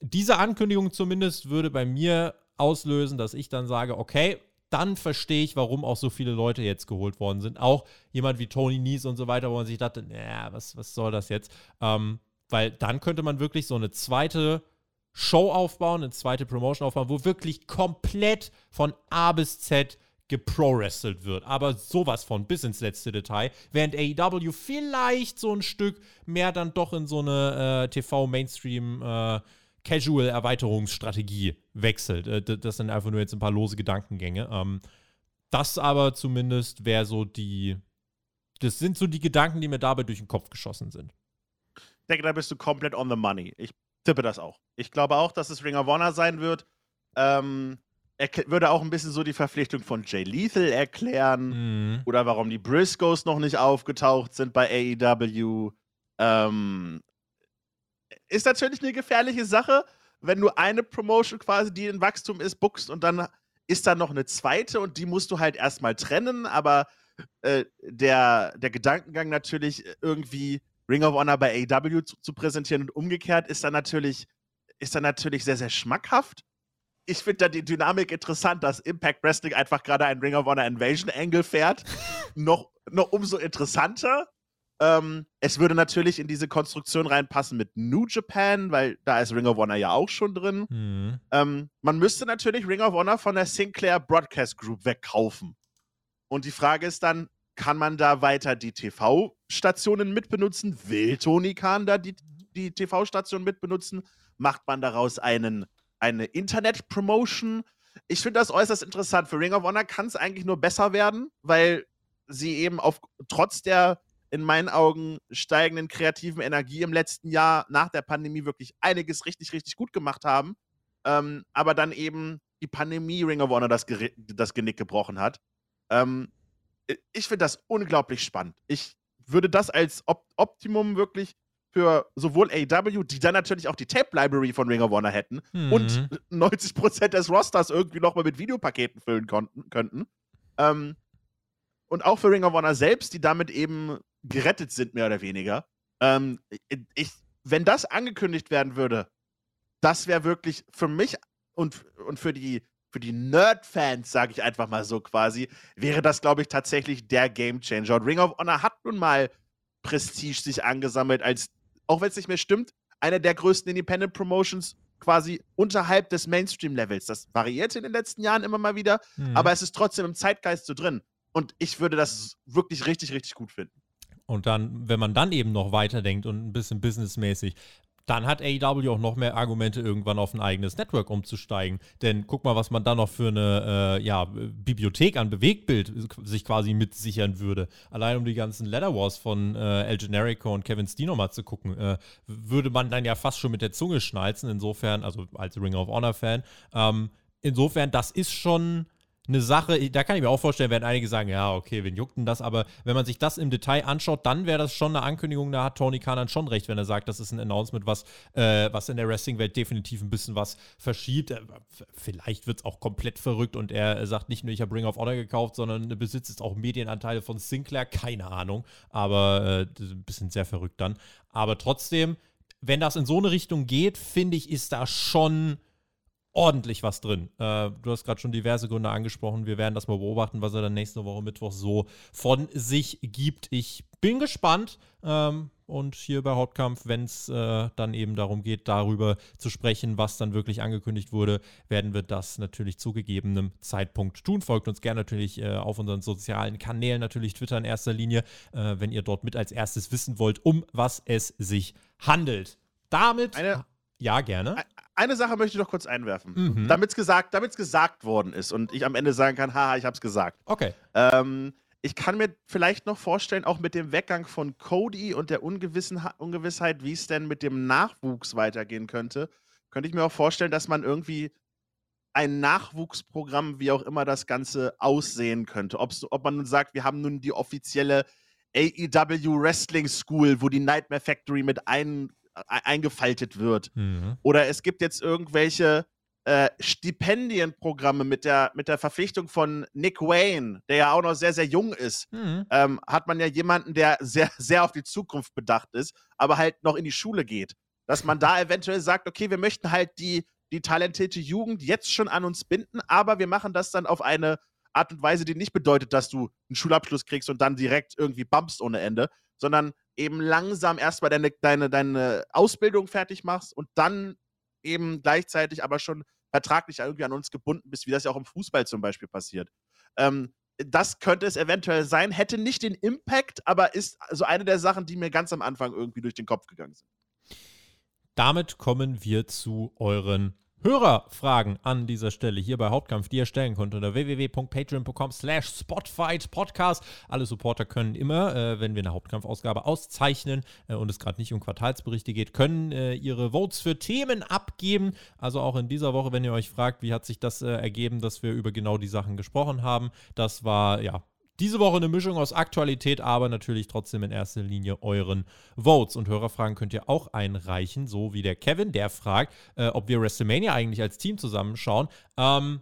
diese Ankündigung zumindest würde bei mir auslösen, dass ich dann sage, okay, dann verstehe ich, warum auch so viele Leute jetzt geholt worden sind. Auch jemand wie Tony Nies und so weiter, wo man sich dachte, naja, was, was soll das jetzt? Ähm, weil dann könnte man wirklich so eine zweite Show aufbauen, eine zweite Promotion aufbauen, wo wirklich komplett von A bis Z geprowrestelt wird. Aber sowas von bis ins letzte Detail. Während AEW vielleicht so ein Stück mehr dann doch in so eine äh, TV-Mainstream- äh, wechselt. Äh, das sind einfach nur jetzt ein paar lose Gedankengänge. Ähm, Das aber zumindest wäre so die, das sind so die Gedanken, die mir dabei durch den Kopf geschossen sind. Ich denke, da bist du komplett on the money. Ich tippe das auch. Ich glaube auch, dass es Ring of Honor sein wird. Ähm, er würde auch ein bisschen so die Verpflichtung von Jay Lethal erklären mhm. oder warum die Briscoes noch nicht aufgetaucht sind bei AEW. Ähm, ist natürlich eine gefährliche Sache, wenn du eine Promotion quasi, die in Wachstum ist, buchst und dann ist da noch eine zweite und die musst du halt erstmal trennen, aber äh, der, der Gedankengang natürlich irgendwie Ring of Honor bei AEW zu, zu, präsentieren und umgekehrt ist dann natürlich, ist dann natürlich sehr, sehr schmackhaft. Ich finde da die Dynamik interessant, dass Impact Wrestling einfach gerade einen Ring of Honor Invasion Angle fährt. noch, noch umso interessanter. Ähm, es würde natürlich in diese Konstruktion reinpassen mit New Japan, weil da ist Ring of Honor ja auch schon drin. Mhm. Ähm, man müsste natürlich Ring of Honor von der Sinclair Broadcast Group wegkaufen. Und die Frage ist dann, kann man da weiter die TV-Stationen mitbenutzen? Will Tony Khan da die, die TV-Station mitbenutzen? Macht man daraus einen, eine Internet-Promotion? Ich finde das äußerst interessant. Für Ring of Honor kann es eigentlich nur besser werden, weil sie eben auf, trotz der in meinen Augen steigenden kreativen Energie im letzten Jahr nach der Pandemie wirklich einiges richtig, richtig gut gemacht haben. Ähm, aber dann eben die Pandemie Ring of Honor das, das Genick gebrochen hat. Ähm, ich finde das unglaublich spannend. Ich würde das als Op Optimum wirklich für sowohl AW, die dann natürlich auch die Tape-Library von Ring of Honor hätten mhm. und 90% des Rosters irgendwie nochmal mit Videopaketen füllen konnten, könnten. Ähm, und auch für Ring of Honor selbst, die damit eben gerettet sind, mehr oder weniger. Ähm, ich, wenn das angekündigt werden würde, das wäre wirklich für mich und, und für die für die Nerd-Fans, sage ich einfach mal so quasi, wäre das, glaube ich, tatsächlich der Game-Changer. Und Ring of Honor hat nun mal Prestige sich angesammelt, als, auch wenn es nicht mehr stimmt, einer der größten Independent-Promotions quasi unterhalb des Mainstream-Levels. Das variierte in den letzten Jahren immer mal wieder, mhm. aber es ist trotzdem im Zeitgeist so drin. Und ich würde das wirklich richtig, richtig gut finden. Und dann, wenn man dann eben noch weiterdenkt und ein bisschen businessmäßig, dann hat AEW auch noch mehr Argumente, irgendwann auf ein eigenes Network umzusteigen. Denn guck mal, was man da noch für eine äh, ja, Bibliothek an Bewegtbild sich quasi mitsichern würde. Allein um die ganzen Leather Wars von äh, El Generico und Kevin Steen nochmal zu gucken, äh, würde man dann ja fast schon mit der Zunge schnalzen. Insofern, also als Ring of Honor-Fan. Ähm, insofern, das ist schon eine Sache, da kann ich mir auch vorstellen, werden einige sagen, ja, okay, wen juckt denn das? Aber wenn man sich das im Detail anschaut, dann wäre das schon eine Ankündigung, da hat Tony Khan dann schon recht, wenn er sagt, das ist ein Announcement, was, äh, was in der Wrestling-Welt definitiv ein bisschen was verschiebt. Äh, vielleicht wird es auch komplett verrückt und er sagt nicht nur, ich habe Ring of Honor gekauft, sondern besitzt jetzt auch Medienanteile von Sinclair, keine Ahnung, aber äh, ein bisschen sehr verrückt dann. Aber trotzdem, wenn das in so eine Richtung geht, finde ich, ist da schon ordentlich was drin. Äh, du hast gerade schon diverse Gründe angesprochen. Wir werden das mal beobachten, was er dann nächste Woche Mittwoch so von sich gibt. Ich bin gespannt. Ähm, und hier bei Hauptkampf, wenn es äh, dann eben darum geht, darüber zu sprechen, was dann wirklich angekündigt wurde, werden wir das natürlich zu gegebenem Zeitpunkt tun. Folgt uns gerne natürlich äh, auf unseren sozialen Kanälen, natürlich Twitter in erster Linie, äh, wenn ihr dort mit als erstes wissen wollt, um was es sich handelt. Damit. Eine, ja, gerne eine Sache möchte ich noch kurz einwerfen, mhm. damit es gesagt, gesagt worden ist und ich am Ende sagen kann, haha, ich habe es gesagt. Okay. Ähm, ich kann mir vielleicht noch vorstellen, auch mit dem Weggang von Cody und der Ungewissheit, wie es denn mit dem Nachwuchs weitergehen könnte, könnte ich mir auch vorstellen, dass man irgendwie ein Nachwuchsprogramm, wie auch immer das Ganze aussehen könnte. Ob's, ob man nun sagt, wir haben nun die offizielle AEW Wrestling School, wo die Nightmare Factory mit ein, eingefaltet wird. Mhm. Oder es gibt jetzt irgendwelche äh, Stipendienprogramme mit der, mit der Verpflichtung von Nick Wayne, der ja auch noch sehr, sehr jung ist. Mhm. Ähm, hat man ja jemanden, der sehr, sehr auf die Zukunft bedacht ist, aber halt noch in die Schule geht. Dass man da eventuell sagt, okay, wir möchten halt die, die talentierte Jugend jetzt schon an uns binden, aber wir machen das dann auf eine Art und Weise, die nicht bedeutet, dass du einen Schulabschluss kriegst und dann direkt irgendwie bumpst ohne Ende, sondern eben langsam erstmal deine, deine, deine Ausbildung fertig machst und dann eben gleichzeitig aber schon vertraglich irgendwie an uns gebunden bist, wie das ja auch im Fußball zum Beispiel passiert. Ähm, das könnte es eventuell sein, hätte nicht den Impact, aber ist so eine der Sachen, die mir ganz am Anfang irgendwie durch den Kopf gegangen sind. Damit kommen wir zu euren Hörerfragen an dieser Stelle hier bei Hauptkampf, die ihr stellen könnt unter www.patreon.com slash spotfight-podcast. Alle Supporter können immer, äh, wenn wir eine Hauptkampfausgabe auszeichnen äh, und es gerade nicht um Quartalsberichte geht, können äh, ihre Votes für Themen abgeben. Also auch in dieser Woche, wenn ihr euch fragt, wie hat sich das äh, ergeben, dass wir über genau die Sachen gesprochen haben. Das war, ja, diese Woche eine Mischung aus Aktualität, aber natürlich trotzdem in erster Linie euren Votes. Und Hörerfragen könnt ihr auch einreichen, so wie der Kevin, der fragt, äh, ob wir WrestleMania eigentlich als Team zusammenschauen. Ähm,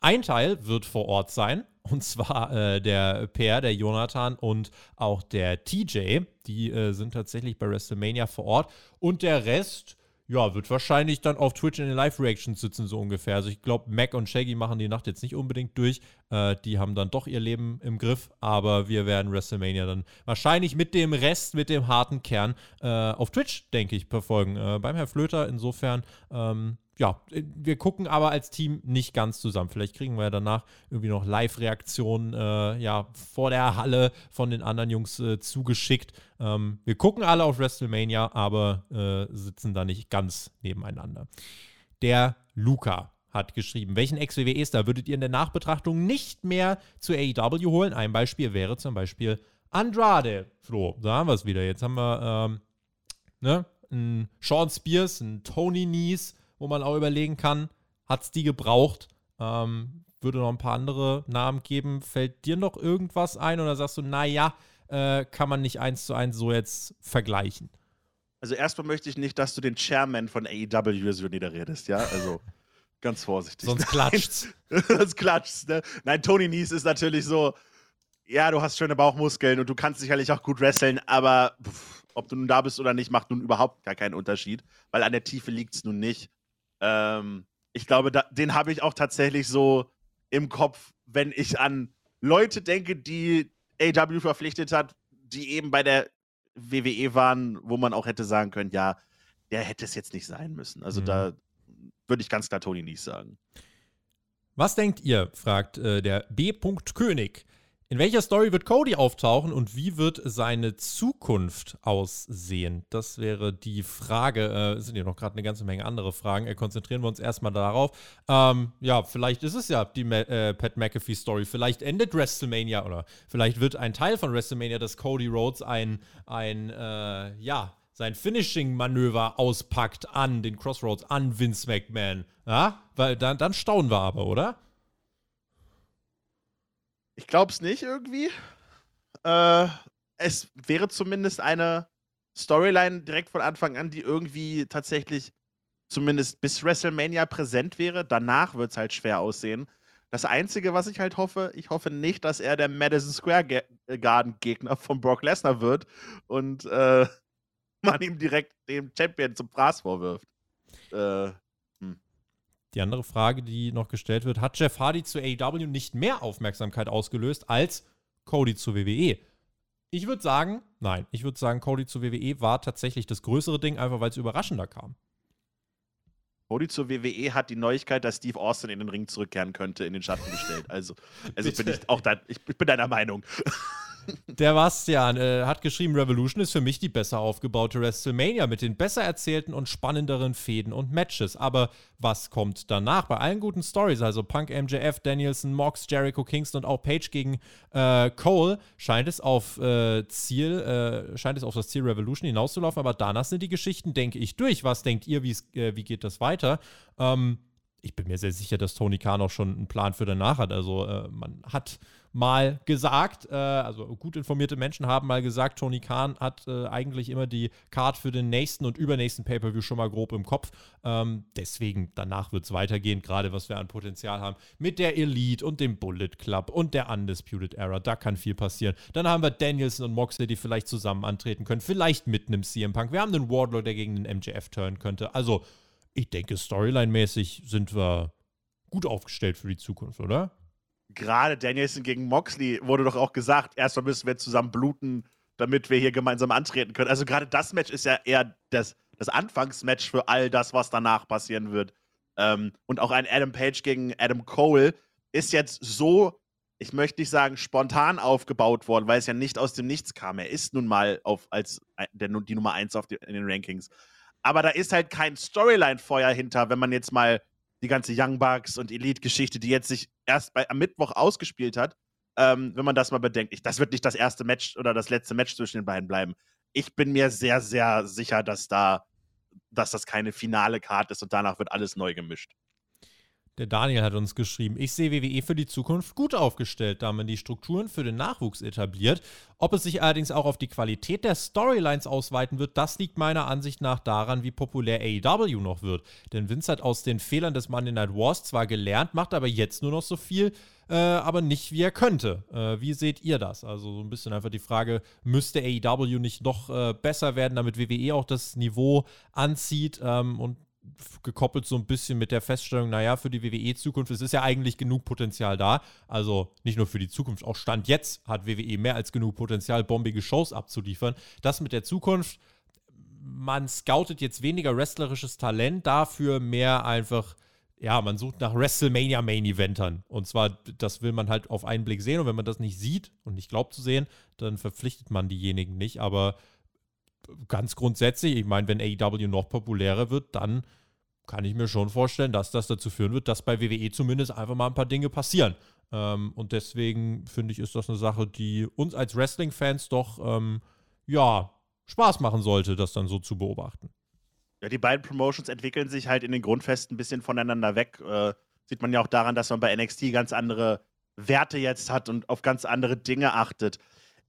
ein Teil wird vor Ort sein, und zwar äh, der Per, der Jonathan und auch der TJ. Die äh, sind tatsächlich bei WrestleMania vor Ort. Und der Rest ja, wird wahrscheinlich dann auf Twitch in den Live-Reactions sitzen, so ungefähr. Also ich glaube, Mac und Shaggy machen die Nacht jetzt nicht unbedingt durch. Äh, die haben dann doch ihr Leben im Griff, aber wir werden WrestleMania dann wahrscheinlich mit dem Rest, mit dem harten Kern äh, auf Twitch, denke ich, verfolgen. Äh, beim Herr Flöter insofern ähm, ja, äh, wir gucken aber als Team nicht ganz zusammen. Vielleicht kriegen wir ja danach irgendwie noch Live-Reaktionen äh, ja, vor der Halle von den anderen Jungs äh, zugeschickt. Ähm, wir gucken alle auf WrestleMania, aber äh, sitzen da nicht ganz nebeneinander. Der Luca hat geschrieben, welchen Ex-WWE-Star würdet ihr in der Nachbetrachtung nicht mehr zu AEW holen? Ein Beispiel wäre zum Beispiel Andrade. Flo, da haben wir es wieder. Jetzt haben wir ähm, ne, einen Sean Spears, einen Tony Nies, wo man auch überlegen kann, hat es die gebraucht? Ähm, würde noch ein paar andere Namen geben. Fällt dir noch irgendwas ein oder sagst du, naja, äh, kann man nicht eins zu eins so jetzt vergleichen? Also erstmal möchte ich nicht, dass du den Chairman von AEW so niederredest, ja? Also ganz vorsichtig. Sonst klatscht's. Sonst klatscht's, ne? Nein, Tony Nies ist natürlich so, ja, du hast schöne Bauchmuskeln und du kannst sicherlich auch gut wresteln, aber pff, ob du nun da bist oder nicht, macht nun überhaupt gar keinen Unterschied, weil an der Tiefe liegt es nun nicht. Ähm, ich glaube, da, den habe ich auch tatsächlich so im Kopf, wenn ich an Leute denke, die AW verpflichtet hat, die eben bei der WWE waren, wo man auch hätte sagen können, ja, der hätte es jetzt nicht sein müssen. Also mhm. da würde ich ganz klar Tony nicht sagen. Was denkt ihr? fragt äh, der B. König. In welcher Story wird Cody auftauchen und wie wird seine Zukunft aussehen? Das wäre die Frage. Äh, es sind ja noch gerade eine ganze Menge andere Fragen. Äh, konzentrieren wir uns erstmal darauf. Ähm, ja, vielleicht ist es ja die äh, Pat McAfee-Story. Vielleicht endet WrestleMania oder vielleicht wird ein Teil von WrestleMania, dass Cody Rhodes ein, ein äh, ja, sein Finishing-Manöver auspackt an den Crossroads, an Vince McMahon. Ja, weil dann, dann staunen wir aber, oder? Ich glaube es nicht irgendwie. Äh, es wäre zumindest eine Storyline direkt von Anfang an, die irgendwie tatsächlich zumindest bis WrestleMania präsent wäre. Danach wird es halt schwer aussehen. Das Einzige, was ich halt hoffe, ich hoffe nicht, dass er der Madison Square Garden Gegner von Brock Lesnar wird und äh, man ihm direkt den Champion zum Fraß vorwirft. Äh, die andere Frage, die noch gestellt wird, hat Jeff Hardy zu AEW nicht mehr Aufmerksamkeit ausgelöst als Cody zu WWE? Ich würde sagen, nein. Ich würde sagen, Cody zu WWE war tatsächlich das größere Ding, einfach weil es überraschender kam. Cody zur WWE hat die Neuigkeit, dass Steve Austin in den Ring zurückkehren könnte, in den Schatten gestellt. Also, also bin ich auch da, ich bin deiner Meinung. Der Bastian äh, hat geschrieben, Revolution ist für mich die besser aufgebaute WrestleMania mit den besser erzählten und spannenderen Fäden und Matches. Aber was kommt danach? Bei allen guten Stories, also Punk, MJF, Danielson, Mox, Jericho, Kingston und auch Page gegen äh, Cole, scheint es auf äh, Ziel, äh, scheint es auf das Ziel Revolution hinauszulaufen. Aber danach sind die Geschichten, denke ich, durch. Was denkt ihr, äh, wie geht das weiter? Ähm, ich bin mir sehr sicher, dass Tony Khan auch schon einen Plan für danach hat. Also äh, man hat mal gesagt, äh, also gut informierte Menschen haben mal gesagt, Tony Khan hat äh, eigentlich immer die Card für den nächsten und übernächsten Pay-Per-View schon mal grob im Kopf. Ähm, deswegen, danach wird es weitergehen, gerade was wir an Potenzial haben. Mit der Elite und dem Bullet Club und der Undisputed Era, da kann viel passieren. Dann haben wir Danielson und Moxley, die vielleicht zusammen antreten können, vielleicht mit einem CM Punk. Wir haben einen Wardlow, der gegen den MJF turnen könnte. Also, ich denke, Storyline-mäßig sind wir gut aufgestellt für die Zukunft, oder? Gerade Danielson gegen Moxley wurde doch auch gesagt, erstmal müssen wir zusammen bluten, damit wir hier gemeinsam antreten können. Also gerade das Match ist ja eher das, das Anfangsmatch für all das, was danach passieren wird. Ähm, und auch ein Adam Page gegen Adam Cole ist jetzt so, ich möchte nicht sagen spontan aufgebaut worden, weil es ja nicht aus dem Nichts kam. Er ist nun mal auf, als der, die Nummer 1 auf die, in den Rankings. Aber da ist halt kein Storyline-Feuer hinter, wenn man jetzt mal die ganze Young Bucks und Elite-Geschichte, die jetzt sich erst bei, am Mittwoch ausgespielt hat, ähm, wenn man das mal bedenkt. Ich, das wird nicht das erste Match oder das letzte Match zwischen den beiden bleiben. Ich bin mir sehr, sehr sicher, dass da, dass das keine finale Karte ist und danach wird alles neu gemischt. Der Daniel hat uns geschrieben, ich sehe WWE für die Zukunft gut aufgestellt, da man die Strukturen für den Nachwuchs etabliert. Ob es sich allerdings auch auf die Qualität der Storylines ausweiten wird, das liegt meiner Ansicht nach daran, wie populär AEW noch wird. Denn Vince hat aus den Fehlern des Monday Night Wars zwar gelernt, macht aber jetzt nur noch so viel, äh, aber nicht wie er könnte. Äh, wie seht ihr das? Also so ein bisschen einfach die Frage, müsste AEW nicht noch äh, besser werden, damit WWE auch das Niveau anzieht ähm, und gekoppelt so ein bisschen mit der Feststellung, naja, für die WWE-Zukunft, es ist ja eigentlich genug Potenzial da. Also nicht nur für die Zukunft, auch Stand jetzt hat WWE mehr als genug Potenzial, bombige Shows abzuliefern. Das mit der Zukunft, man scoutet jetzt weniger wrestlerisches Talent, dafür mehr einfach, ja, man sucht nach WrestleMania Main Eventern. Und zwar, das will man halt auf einen Blick sehen. Und wenn man das nicht sieht und nicht glaubt zu sehen, dann verpflichtet man diejenigen nicht. Aber ganz grundsätzlich, ich meine, wenn AEW noch populärer wird, dann kann ich mir schon vorstellen, dass das dazu führen wird, dass bei WWE zumindest einfach mal ein paar Dinge passieren. Ähm, und deswegen finde ich, ist das eine Sache, die uns als Wrestling-Fans doch, ähm, ja, Spaß machen sollte, das dann so zu beobachten. Ja, die beiden Promotions entwickeln sich halt in den Grundfesten ein bisschen voneinander weg. Äh, sieht man ja auch daran, dass man bei NXT ganz andere Werte jetzt hat und auf ganz andere Dinge achtet.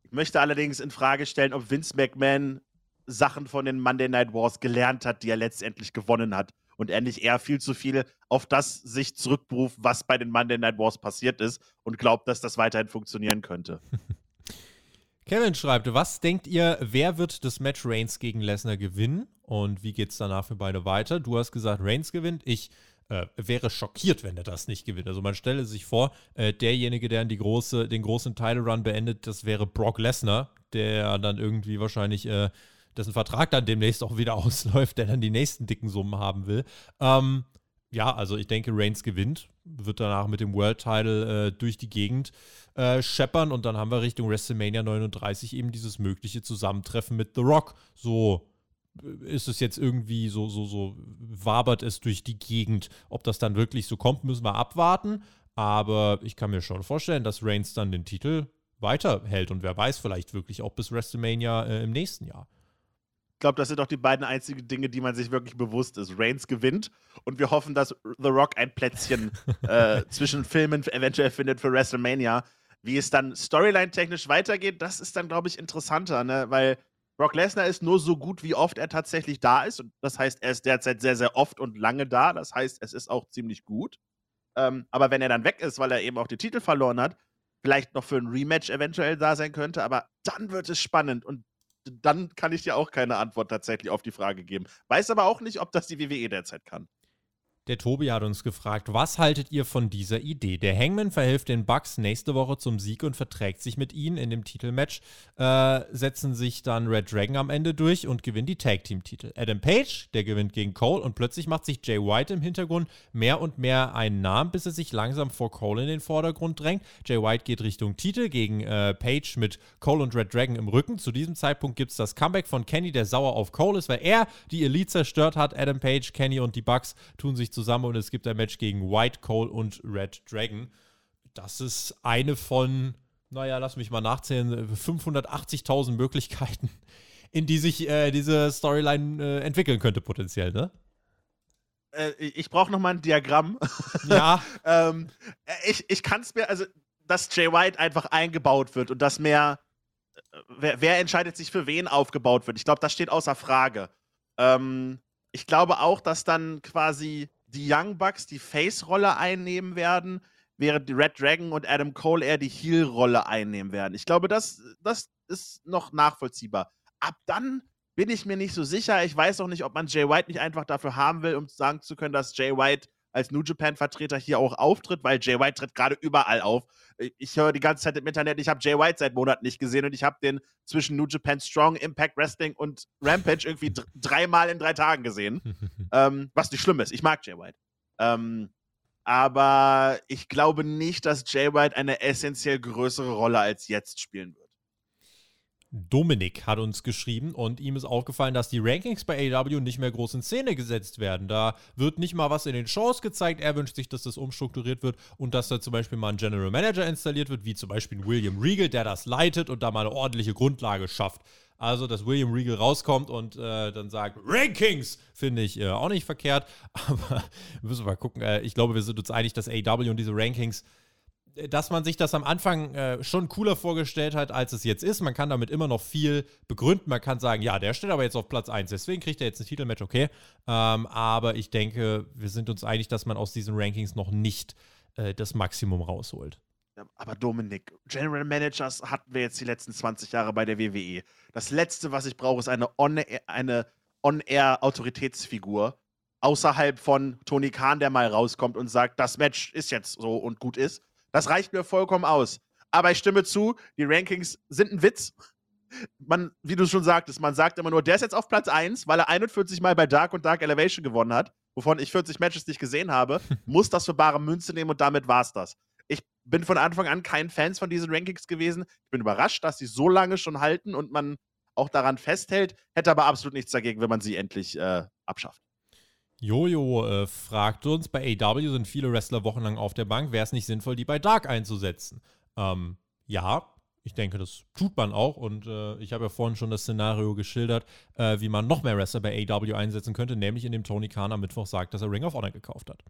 Ich möchte allerdings in Frage stellen, ob Vince McMahon Sachen von den Monday Night Wars gelernt hat, die er letztendlich gewonnen hat und nicht eher viel zu viel auf das sich zurückberuft, was bei den Monday Night Wars passiert ist und glaubt, dass das weiterhin funktionieren könnte. Kevin schreibt, was denkt ihr, wer wird das Match Reigns gegen Lesnar gewinnen und wie geht es danach für beide weiter? Du hast gesagt, Reigns gewinnt. Ich äh, wäre schockiert, wenn er das nicht gewinnt. Also man stelle sich vor, äh, derjenige, der große, den großen Title Run beendet, das wäre Brock Lesnar, der dann irgendwie wahrscheinlich äh, dessen Vertrag dann demnächst auch wieder ausläuft, der dann die nächsten dicken Summen haben will. Ähm, ja, also ich denke, Reigns gewinnt, wird danach mit dem World Title äh, durch die Gegend äh, scheppern und dann haben wir Richtung WrestleMania 39 eben dieses mögliche Zusammentreffen mit The Rock. So äh, ist es jetzt irgendwie so, so, so wabert es durch die Gegend. Ob das dann wirklich so kommt, müssen wir abwarten. Aber ich kann mir schon vorstellen, dass Reigns dann den Titel weiterhält und wer weiß, vielleicht wirklich auch bis WrestleMania äh, im nächsten Jahr glaube, das sind doch die beiden einzigen Dinge, die man sich wirklich bewusst ist. Reigns gewinnt und wir hoffen, dass The Rock ein Plätzchen äh, zwischen Filmen eventuell findet für WrestleMania. Wie es dann storyline-technisch weitergeht, das ist dann, glaube ich, interessanter, ne? weil Brock Lesnar ist nur so gut, wie oft er tatsächlich da ist. Und das heißt, er ist derzeit sehr, sehr oft und lange da. Das heißt, es ist auch ziemlich gut. Ähm, aber wenn er dann weg ist, weil er eben auch den Titel verloren hat, vielleicht noch für ein Rematch eventuell da sein könnte, aber dann wird es spannend. Und dann kann ich dir auch keine Antwort tatsächlich auf die Frage geben. Weiß aber auch nicht, ob das die WWE derzeit kann. Der Tobi hat uns gefragt, was haltet ihr von dieser Idee? Der Hangman verhilft den Bucks nächste Woche zum Sieg und verträgt sich mit ihnen in dem Titelmatch, äh, setzen sich dann Red Dragon am Ende durch und gewinnen die Tag Team Titel. Adam Page, der gewinnt gegen Cole und plötzlich macht sich Jay White im Hintergrund mehr und mehr einen Namen, bis er sich langsam vor Cole in den Vordergrund drängt. Jay White geht Richtung Titel gegen äh, Page mit Cole und Red Dragon im Rücken. Zu diesem Zeitpunkt gibt es das Comeback von Kenny, der sauer auf Cole ist, weil er die Elite zerstört hat. Adam Page, Kenny und die Bucks tun sich zusammen zusammen und es gibt ein Match gegen White Cole und Red Dragon. Das ist eine von, naja, lass mich mal nachzählen, 580.000 Möglichkeiten, in die sich äh, diese Storyline äh, entwickeln könnte, potenziell, ne? Äh, ich brauche noch mal ein Diagramm. Ja. ähm, ich ich kann es mir, also, dass Jay White einfach eingebaut wird und dass mehr, äh, wer, wer entscheidet sich für wen aufgebaut wird. Ich glaube, das steht außer Frage. Ähm, ich glaube auch, dass dann quasi die Young Bucks die Face-Rolle einnehmen werden, während die Red Dragon und Adam Cole eher die Heel-Rolle einnehmen werden. Ich glaube, das, das ist noch nachvollziehbar. Ab dann bin ich mir nicht so sicher. Ich weiß auch nicht, ob man Jay White nicht einfach dafür haben will, um sagen zu können, dass Jay White als New Japan-Vertreter hier auch auftritt, weil Jay White tritt gerade überall auf. Ich höre die ganze Zeit im Internet, ich habe Jay White seit Monaten nicht gesehen und ich habe den zwischen New Japan Strong, Impact Wrestling und Rampage irgendwie dreimal in drei Tagen gesehen. ähm, was nicht schlimm ist. Ich mag Jay White. Ähm, aber ich glaube nicht, dass Jay White eine essentiell größere Rolle als jetzt spielen wird. Dominik hat uns geschrieben und ihm ist aufgefallen, dass die Rankings bei AW nicht mehr groß in Szene gesetzt werden. Da wird nicht mal was in den Shows gezeigt. Er wünscht sich, dass das umstrukturiert wird und dass da zum Beispiel mal ein General Manager installiert wird, wie zum Beispiel William Regal, der das leitet und da mal eine ordentliche Grundlage schafft. Also, dass William Regal rauskommt und äh, dann sagt, Rankings, finde ich äh, auch nicht verkehrt. Aber müssen wir mal gucken. Äh, ich glaube, wir sind uns einig, dass AW und diese Rankings dass man sich das am Anfang äh, schon cooler vorgestellt hat, als es jetzt ist. Man kann damit immer noch viel begründen. Man kann sagen, ja, der steht aber jetzt auf Platz 1, deswegen kriegt er jetzt ein Titelmatch, okay. Ähm, aber ich denke, wir sind uns einig, dass man aus diesen Rankings noch nicht äh, das Maximum rausholt. aber Dominik, General Managers hatten wir jetzt die letzten 20 Jahre bei der WWE. Das Letzte, was ich brauche, ist eine On-Air-Autoritätsfigur. On außerhalb von Tony Khan, der mal rauskommt und sagt, das Match ist jetzt so und gut ist. Das reicht mir vollkommen aus. Aber ich stimme zu, die Rankings sind ein Witz. Man, wie du schon sagtest, man sagt immer nur, der ist jetzt auf Platz 1, weil er 41 Mal bei Dark und Dark Elevation gewonnen hat, wovon ich 40 Matches nicht gesehen habe, muss das für bare Münze nehmen und damit war es das. Ich bin von Anfang an kein Fan von diesen Rankings gewesen. Ich bin überrascht, dass sie so lange schon halten und man auch daran festhält, hätte aber absolut nichts dagegen, wenn man sie endlich äh, abschafft. Jojo äh, fragt uns, bei AW sind viele Wrestler wochenlang auf der Bank. Wäre es nicht sinnvoll, die bei Dark einzusetzen? Ähm, ja, ich denke, das tut man auch. Und äh, ich habe ja vorhin schon das Szenario geschildert, äh, wie man noch mehr Wrestler bei AW einsetzen könnte, nämlich indem Tony Khan am Mittwoch sagt, dass er Ring of Honor gekauft hat.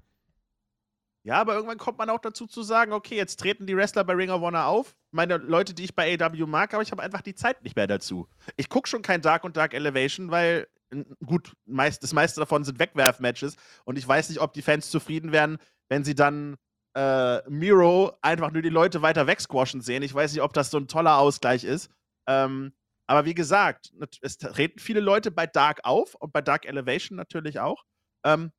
Ja, aber irgendwann kommt man auch dazu zu sagen, okay, jetzt treten die Wrestler bei Ring of Honor auf. Meine Leute, die ich bei AW mag, aber ich habe einfach die Zeit nicht mehr dazu. Ich gucke schon kein Dark und Dark Elevation, weil gut, meist, das meiste davon sind Wegwerf-Matches und ich weiß nicht, ob die Fans zufrieden wären, wenn sie dann äh, Miro einfach nur die Leute weiter wegsquashen sehen. Ich weiß nicht, ob das so ein toller Ausgleich ist. Ähm, aber wie gesagt, es treten viele Leute bei Dark auf und bei Dark Elevation natürlich auch. Ähm,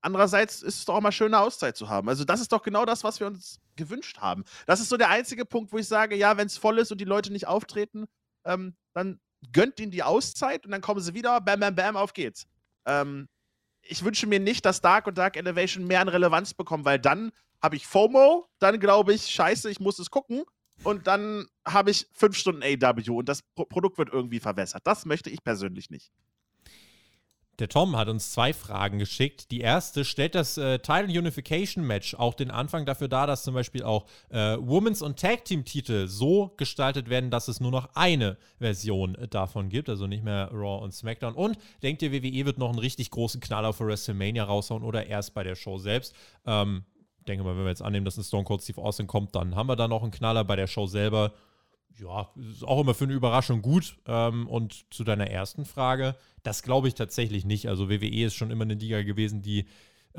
andererseits ist es doch auch mal schöne Auszeit zu haben. Also, das ist doch genau das, was wir uns gewünscht haben. Das ist so der einzige Punkt, wo ich sage, ja, wenn es voll ist und die Leute nicht auftreten, ähm, dann gönnt ihnen die Auszeit und dann kommen sie wieder, bam, bam, bam, auf geht's. Ähm, ich wünsche mir nicht, dass Dark und Dark Elevation mehr an Relevanz bekommen, weil dann habe ich FOMO, dann glaube ich, scheiße, ich muss es gucken und dann habe ich fünf Stunden AW und das Pro Produkt wird irgendwie verwässert. Das möchte ich persönlich nicht. Der Tom hat uns zwei Fragen geschickt. Die erste, stellt das äh, Title Unification Match auch den Anfang dafür dar, dass zum Beispiel auch äh, Women's und Tag Team Titel so gestaltet werden, dass es nur noch eine Version äh, davon gibt, also nicht mehr Raw und SmackDown. Und denkt ihr, WWE wird noch einen richtig großen Knaller für WrestleMania raushauen oder erst bei der Show selbst? Ähm, denke mal, wenn wir jetzt annehmen, dass ein Stone Cold Steve Austin kommt, dann haben wir da noch einen Knaller bei der Show selber ja, ist auch immer für eine Überraschung gut. Ähm, und zu deiner ersten Frage, das glaube ich tatsächlich nicht. Also WWE ist schon immer eine Liga gewesen, die, äh,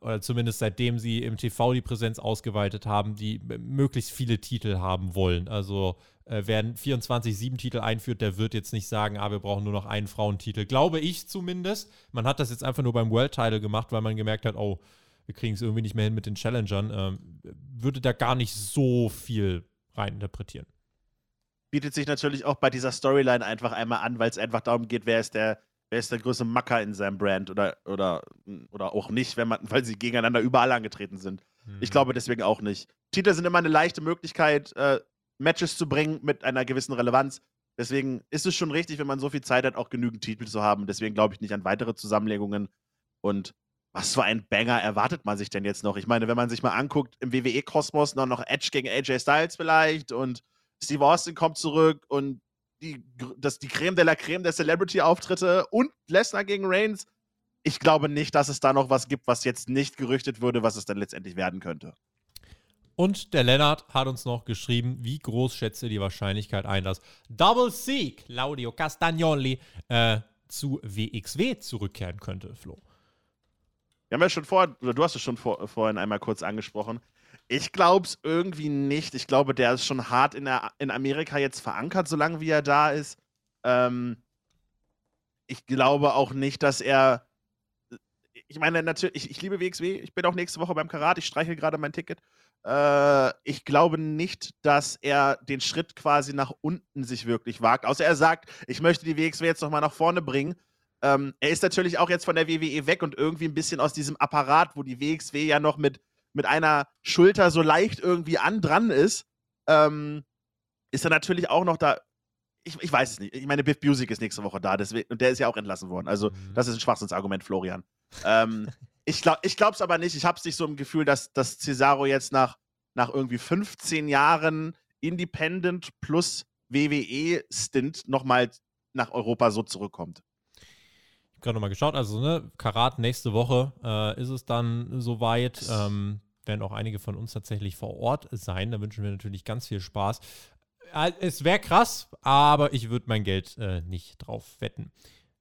oder zumindest seitdem sie im TV die Präsenz ausgeweitet haben, die möglichst viele Titel haben wollen. Also äh, wer 24-7-Titel einführt, der wird jetzt nicht sagen, ah, wir brauchen nur noch einen Frauentitel. Glaube ich zumindest. Man hat das jetzt einfach nur beim World Title gemacht, weil man gemerkt hat, oh, wir kriegen es irgendwie nicht mehr hin mit den Challengern. Ähm, würde da gar nicht so viel reininterpretieren bietet sich natürlich auch bei dieser Storyline einfach einmal an, weil es einfach darum geht, wer ist der, wer ist der größte Macker in seinem Brand oder, oder, oder auch nicht, wenn man, weil sie gegeneinander überall angetreten sind. Mhm. Ich glaube deswegen auch nicht. Titel sind immer eine leichte Möglichkeit, äh, Matches zu bringen mit einer gewissen Relevanz. Deswegen ist es schon richtig, wenn man so viel Zeit hat, auch genügend Titel zu haben. Deswegen glaube ich nicht an weitere Zusammenlegungen. Und was für ein Banger erwartet man sich denn jetzt noch? Ich meine, wenn man sich mal anguckt, im WWE-Kosmos noch, noch Edge gegen AJ Styles vielleicht und Steve Austin kommt zurück und die, das, die Creme de la Creme der Celebrity-Auftritte und Lesnar gegen Reigns. Ich glaube nicht, dass es da noch was gibt, was jetzt nicht gerüchtet würde, was es dann letztendlich werden könnte. Und der Lennart hat uns noch geschrieben, wie groß schätze die Wahrscheinlichkeit ein, dass Double C, Claudio Castagnoli, äh, zu WXW zurückkehren könnte, Flo. Wir haben ja schon vor, oder du hast es schon vor, vorhin einmal kurz angesprochen. Ich glaube es irgendwie nicht. Ich glaube, der ist schon hart in, der, in Amerika jetzt verankert, solange wie er da ist. Ähm, ich glaube auch nicht, dass er. Ich meine, natürlich, ich, ich, liebe WXW. Ich bin auch nächste Woche beim Karat. Ich streiche gerade mein Ticket. Äh, ich glaube nicht, dass er den Schritt quasi nach unten sich wirklich wagt. Außer er sagt, ich möchte die WXW jetzt nochmal nach vorne bringen. Ähm, er ist natürlich auch jetzt von der WWE weg und irgendwie ein bisschen aus diesem Apparat, wo die WXW ja noch mit mit einer Schulter so leicht irgendwie an dran ist, ähm, ist er natürlich auch noch da. ich, ich weiß es nicht. Ich meine, Biff Music ist nächste Woche da deswegen, und der ist ja auch entlassen worden. Also, mhm. das ist ein Schwachsinnsargument, Florian. ähm, ich glaube es aber nicht. Ich habe es nicht so im Gefühl, dass, dass Cesaro jetzt nach, nach irgendwie 15 Jahren Independent plus WWE-Stint nochmal nach Europa so zurückkommt. Ich habe gerade nochmal geschaut, also ne, Karat nächste Woche äh, ist es dann soweit. Ähm, werden auch einige von uns tatsächlich vor Ort sein. Da wünschen wir natürlich ganz viel Spaß. Äh, es wäre krass, aber ich würde mein Geld äh, nicht drauf wetten.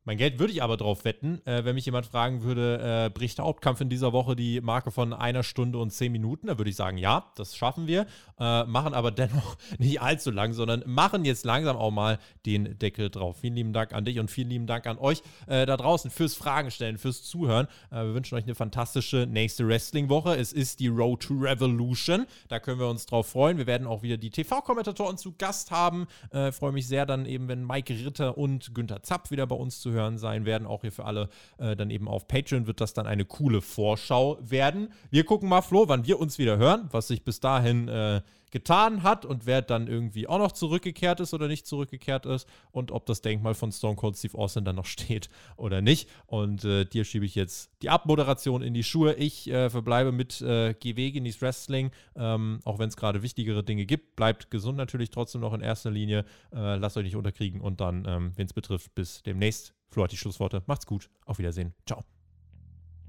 Mein Geld würde ich aber drauf wetten, äh, wenn mich jemand fragen würde, äh, bricht der Hauptkampf in dieser Woche die Marke von einer Stunde und zehn Minuten? Da würde ich sagen, ja, das schaffen wir. Äh, machen aber dennoch nicht allzu lang, sondern machen jetzt langsam auch mal den Deckel drauf. Vielen lieben Dank an dich und vielen lieben Dank an euch äh, da draußen fürs Fragen stellen, fürs Zuhören. Äh, wir wünschen euch eine fantastische nächste Wrestling-Woche. Es ist die Road to Revolution. Da können wir uns drauf freuen. Wir werden auch wieder die TV-Kommentatoren zu Gast haben. Äh, freue mich sehr dann eben, wenn Mike Ritter und Günther Zapp wieder bei uns zu hören sein werden. Auch hier für alle äh, dann eben auf Patreon wird das dann eine coole Vorschau werden. Wir gucken mal, Flo, wann wir uns wieder hören, was sich bis dahin äh, getan hat und wer dann irgendwie auch noch zurückgekehrt ist oder nicht zurückgekehrt ist und ob das Denkmal von Stone Cold Steve Austin dann noch steht oder nicht. Und äh, dir schiebe ich jetzt die Abmoderation in die Schuhe. Ich äh, verbleibe mit äh, GW genießt Wrestling, ähm, auch wenn es gerade wichtigere Dinge gibt. Bleibt gesund natürlich trotzdem noch in erster Linie. Äh, lasst euch nicht unterkriegen und dann, ähm, wenn es betrifft, bis demnächst. Flo hat die Schlussworte. Macht's gut. Auf Wiedersehen. Ciao.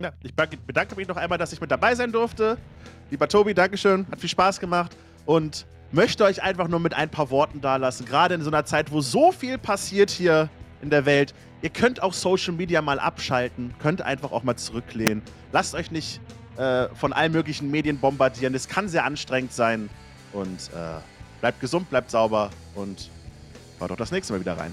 Ja, ich bedanke mich noch einmal, dass ich mit dabei sein durfte. Lieber Tobi, Dankeschön. Hat viel Spaß gemacht. Und möchte euch einfach nur mit ein paar Worten dalassen. Gerade in so einer Zeit, wo so viel passiert hier in der Welt. Ihr könnt auch Social Media mal abschalten. Könnt einfach auch mal zurücklehnen. Lasst euch nicht äh, von allen möglichen Medien bombardieren. Es kann sehr anstrengend sein. Und äh, bleibt gesund, bleibt sauber und hört auch das nächste Mal wieder rein.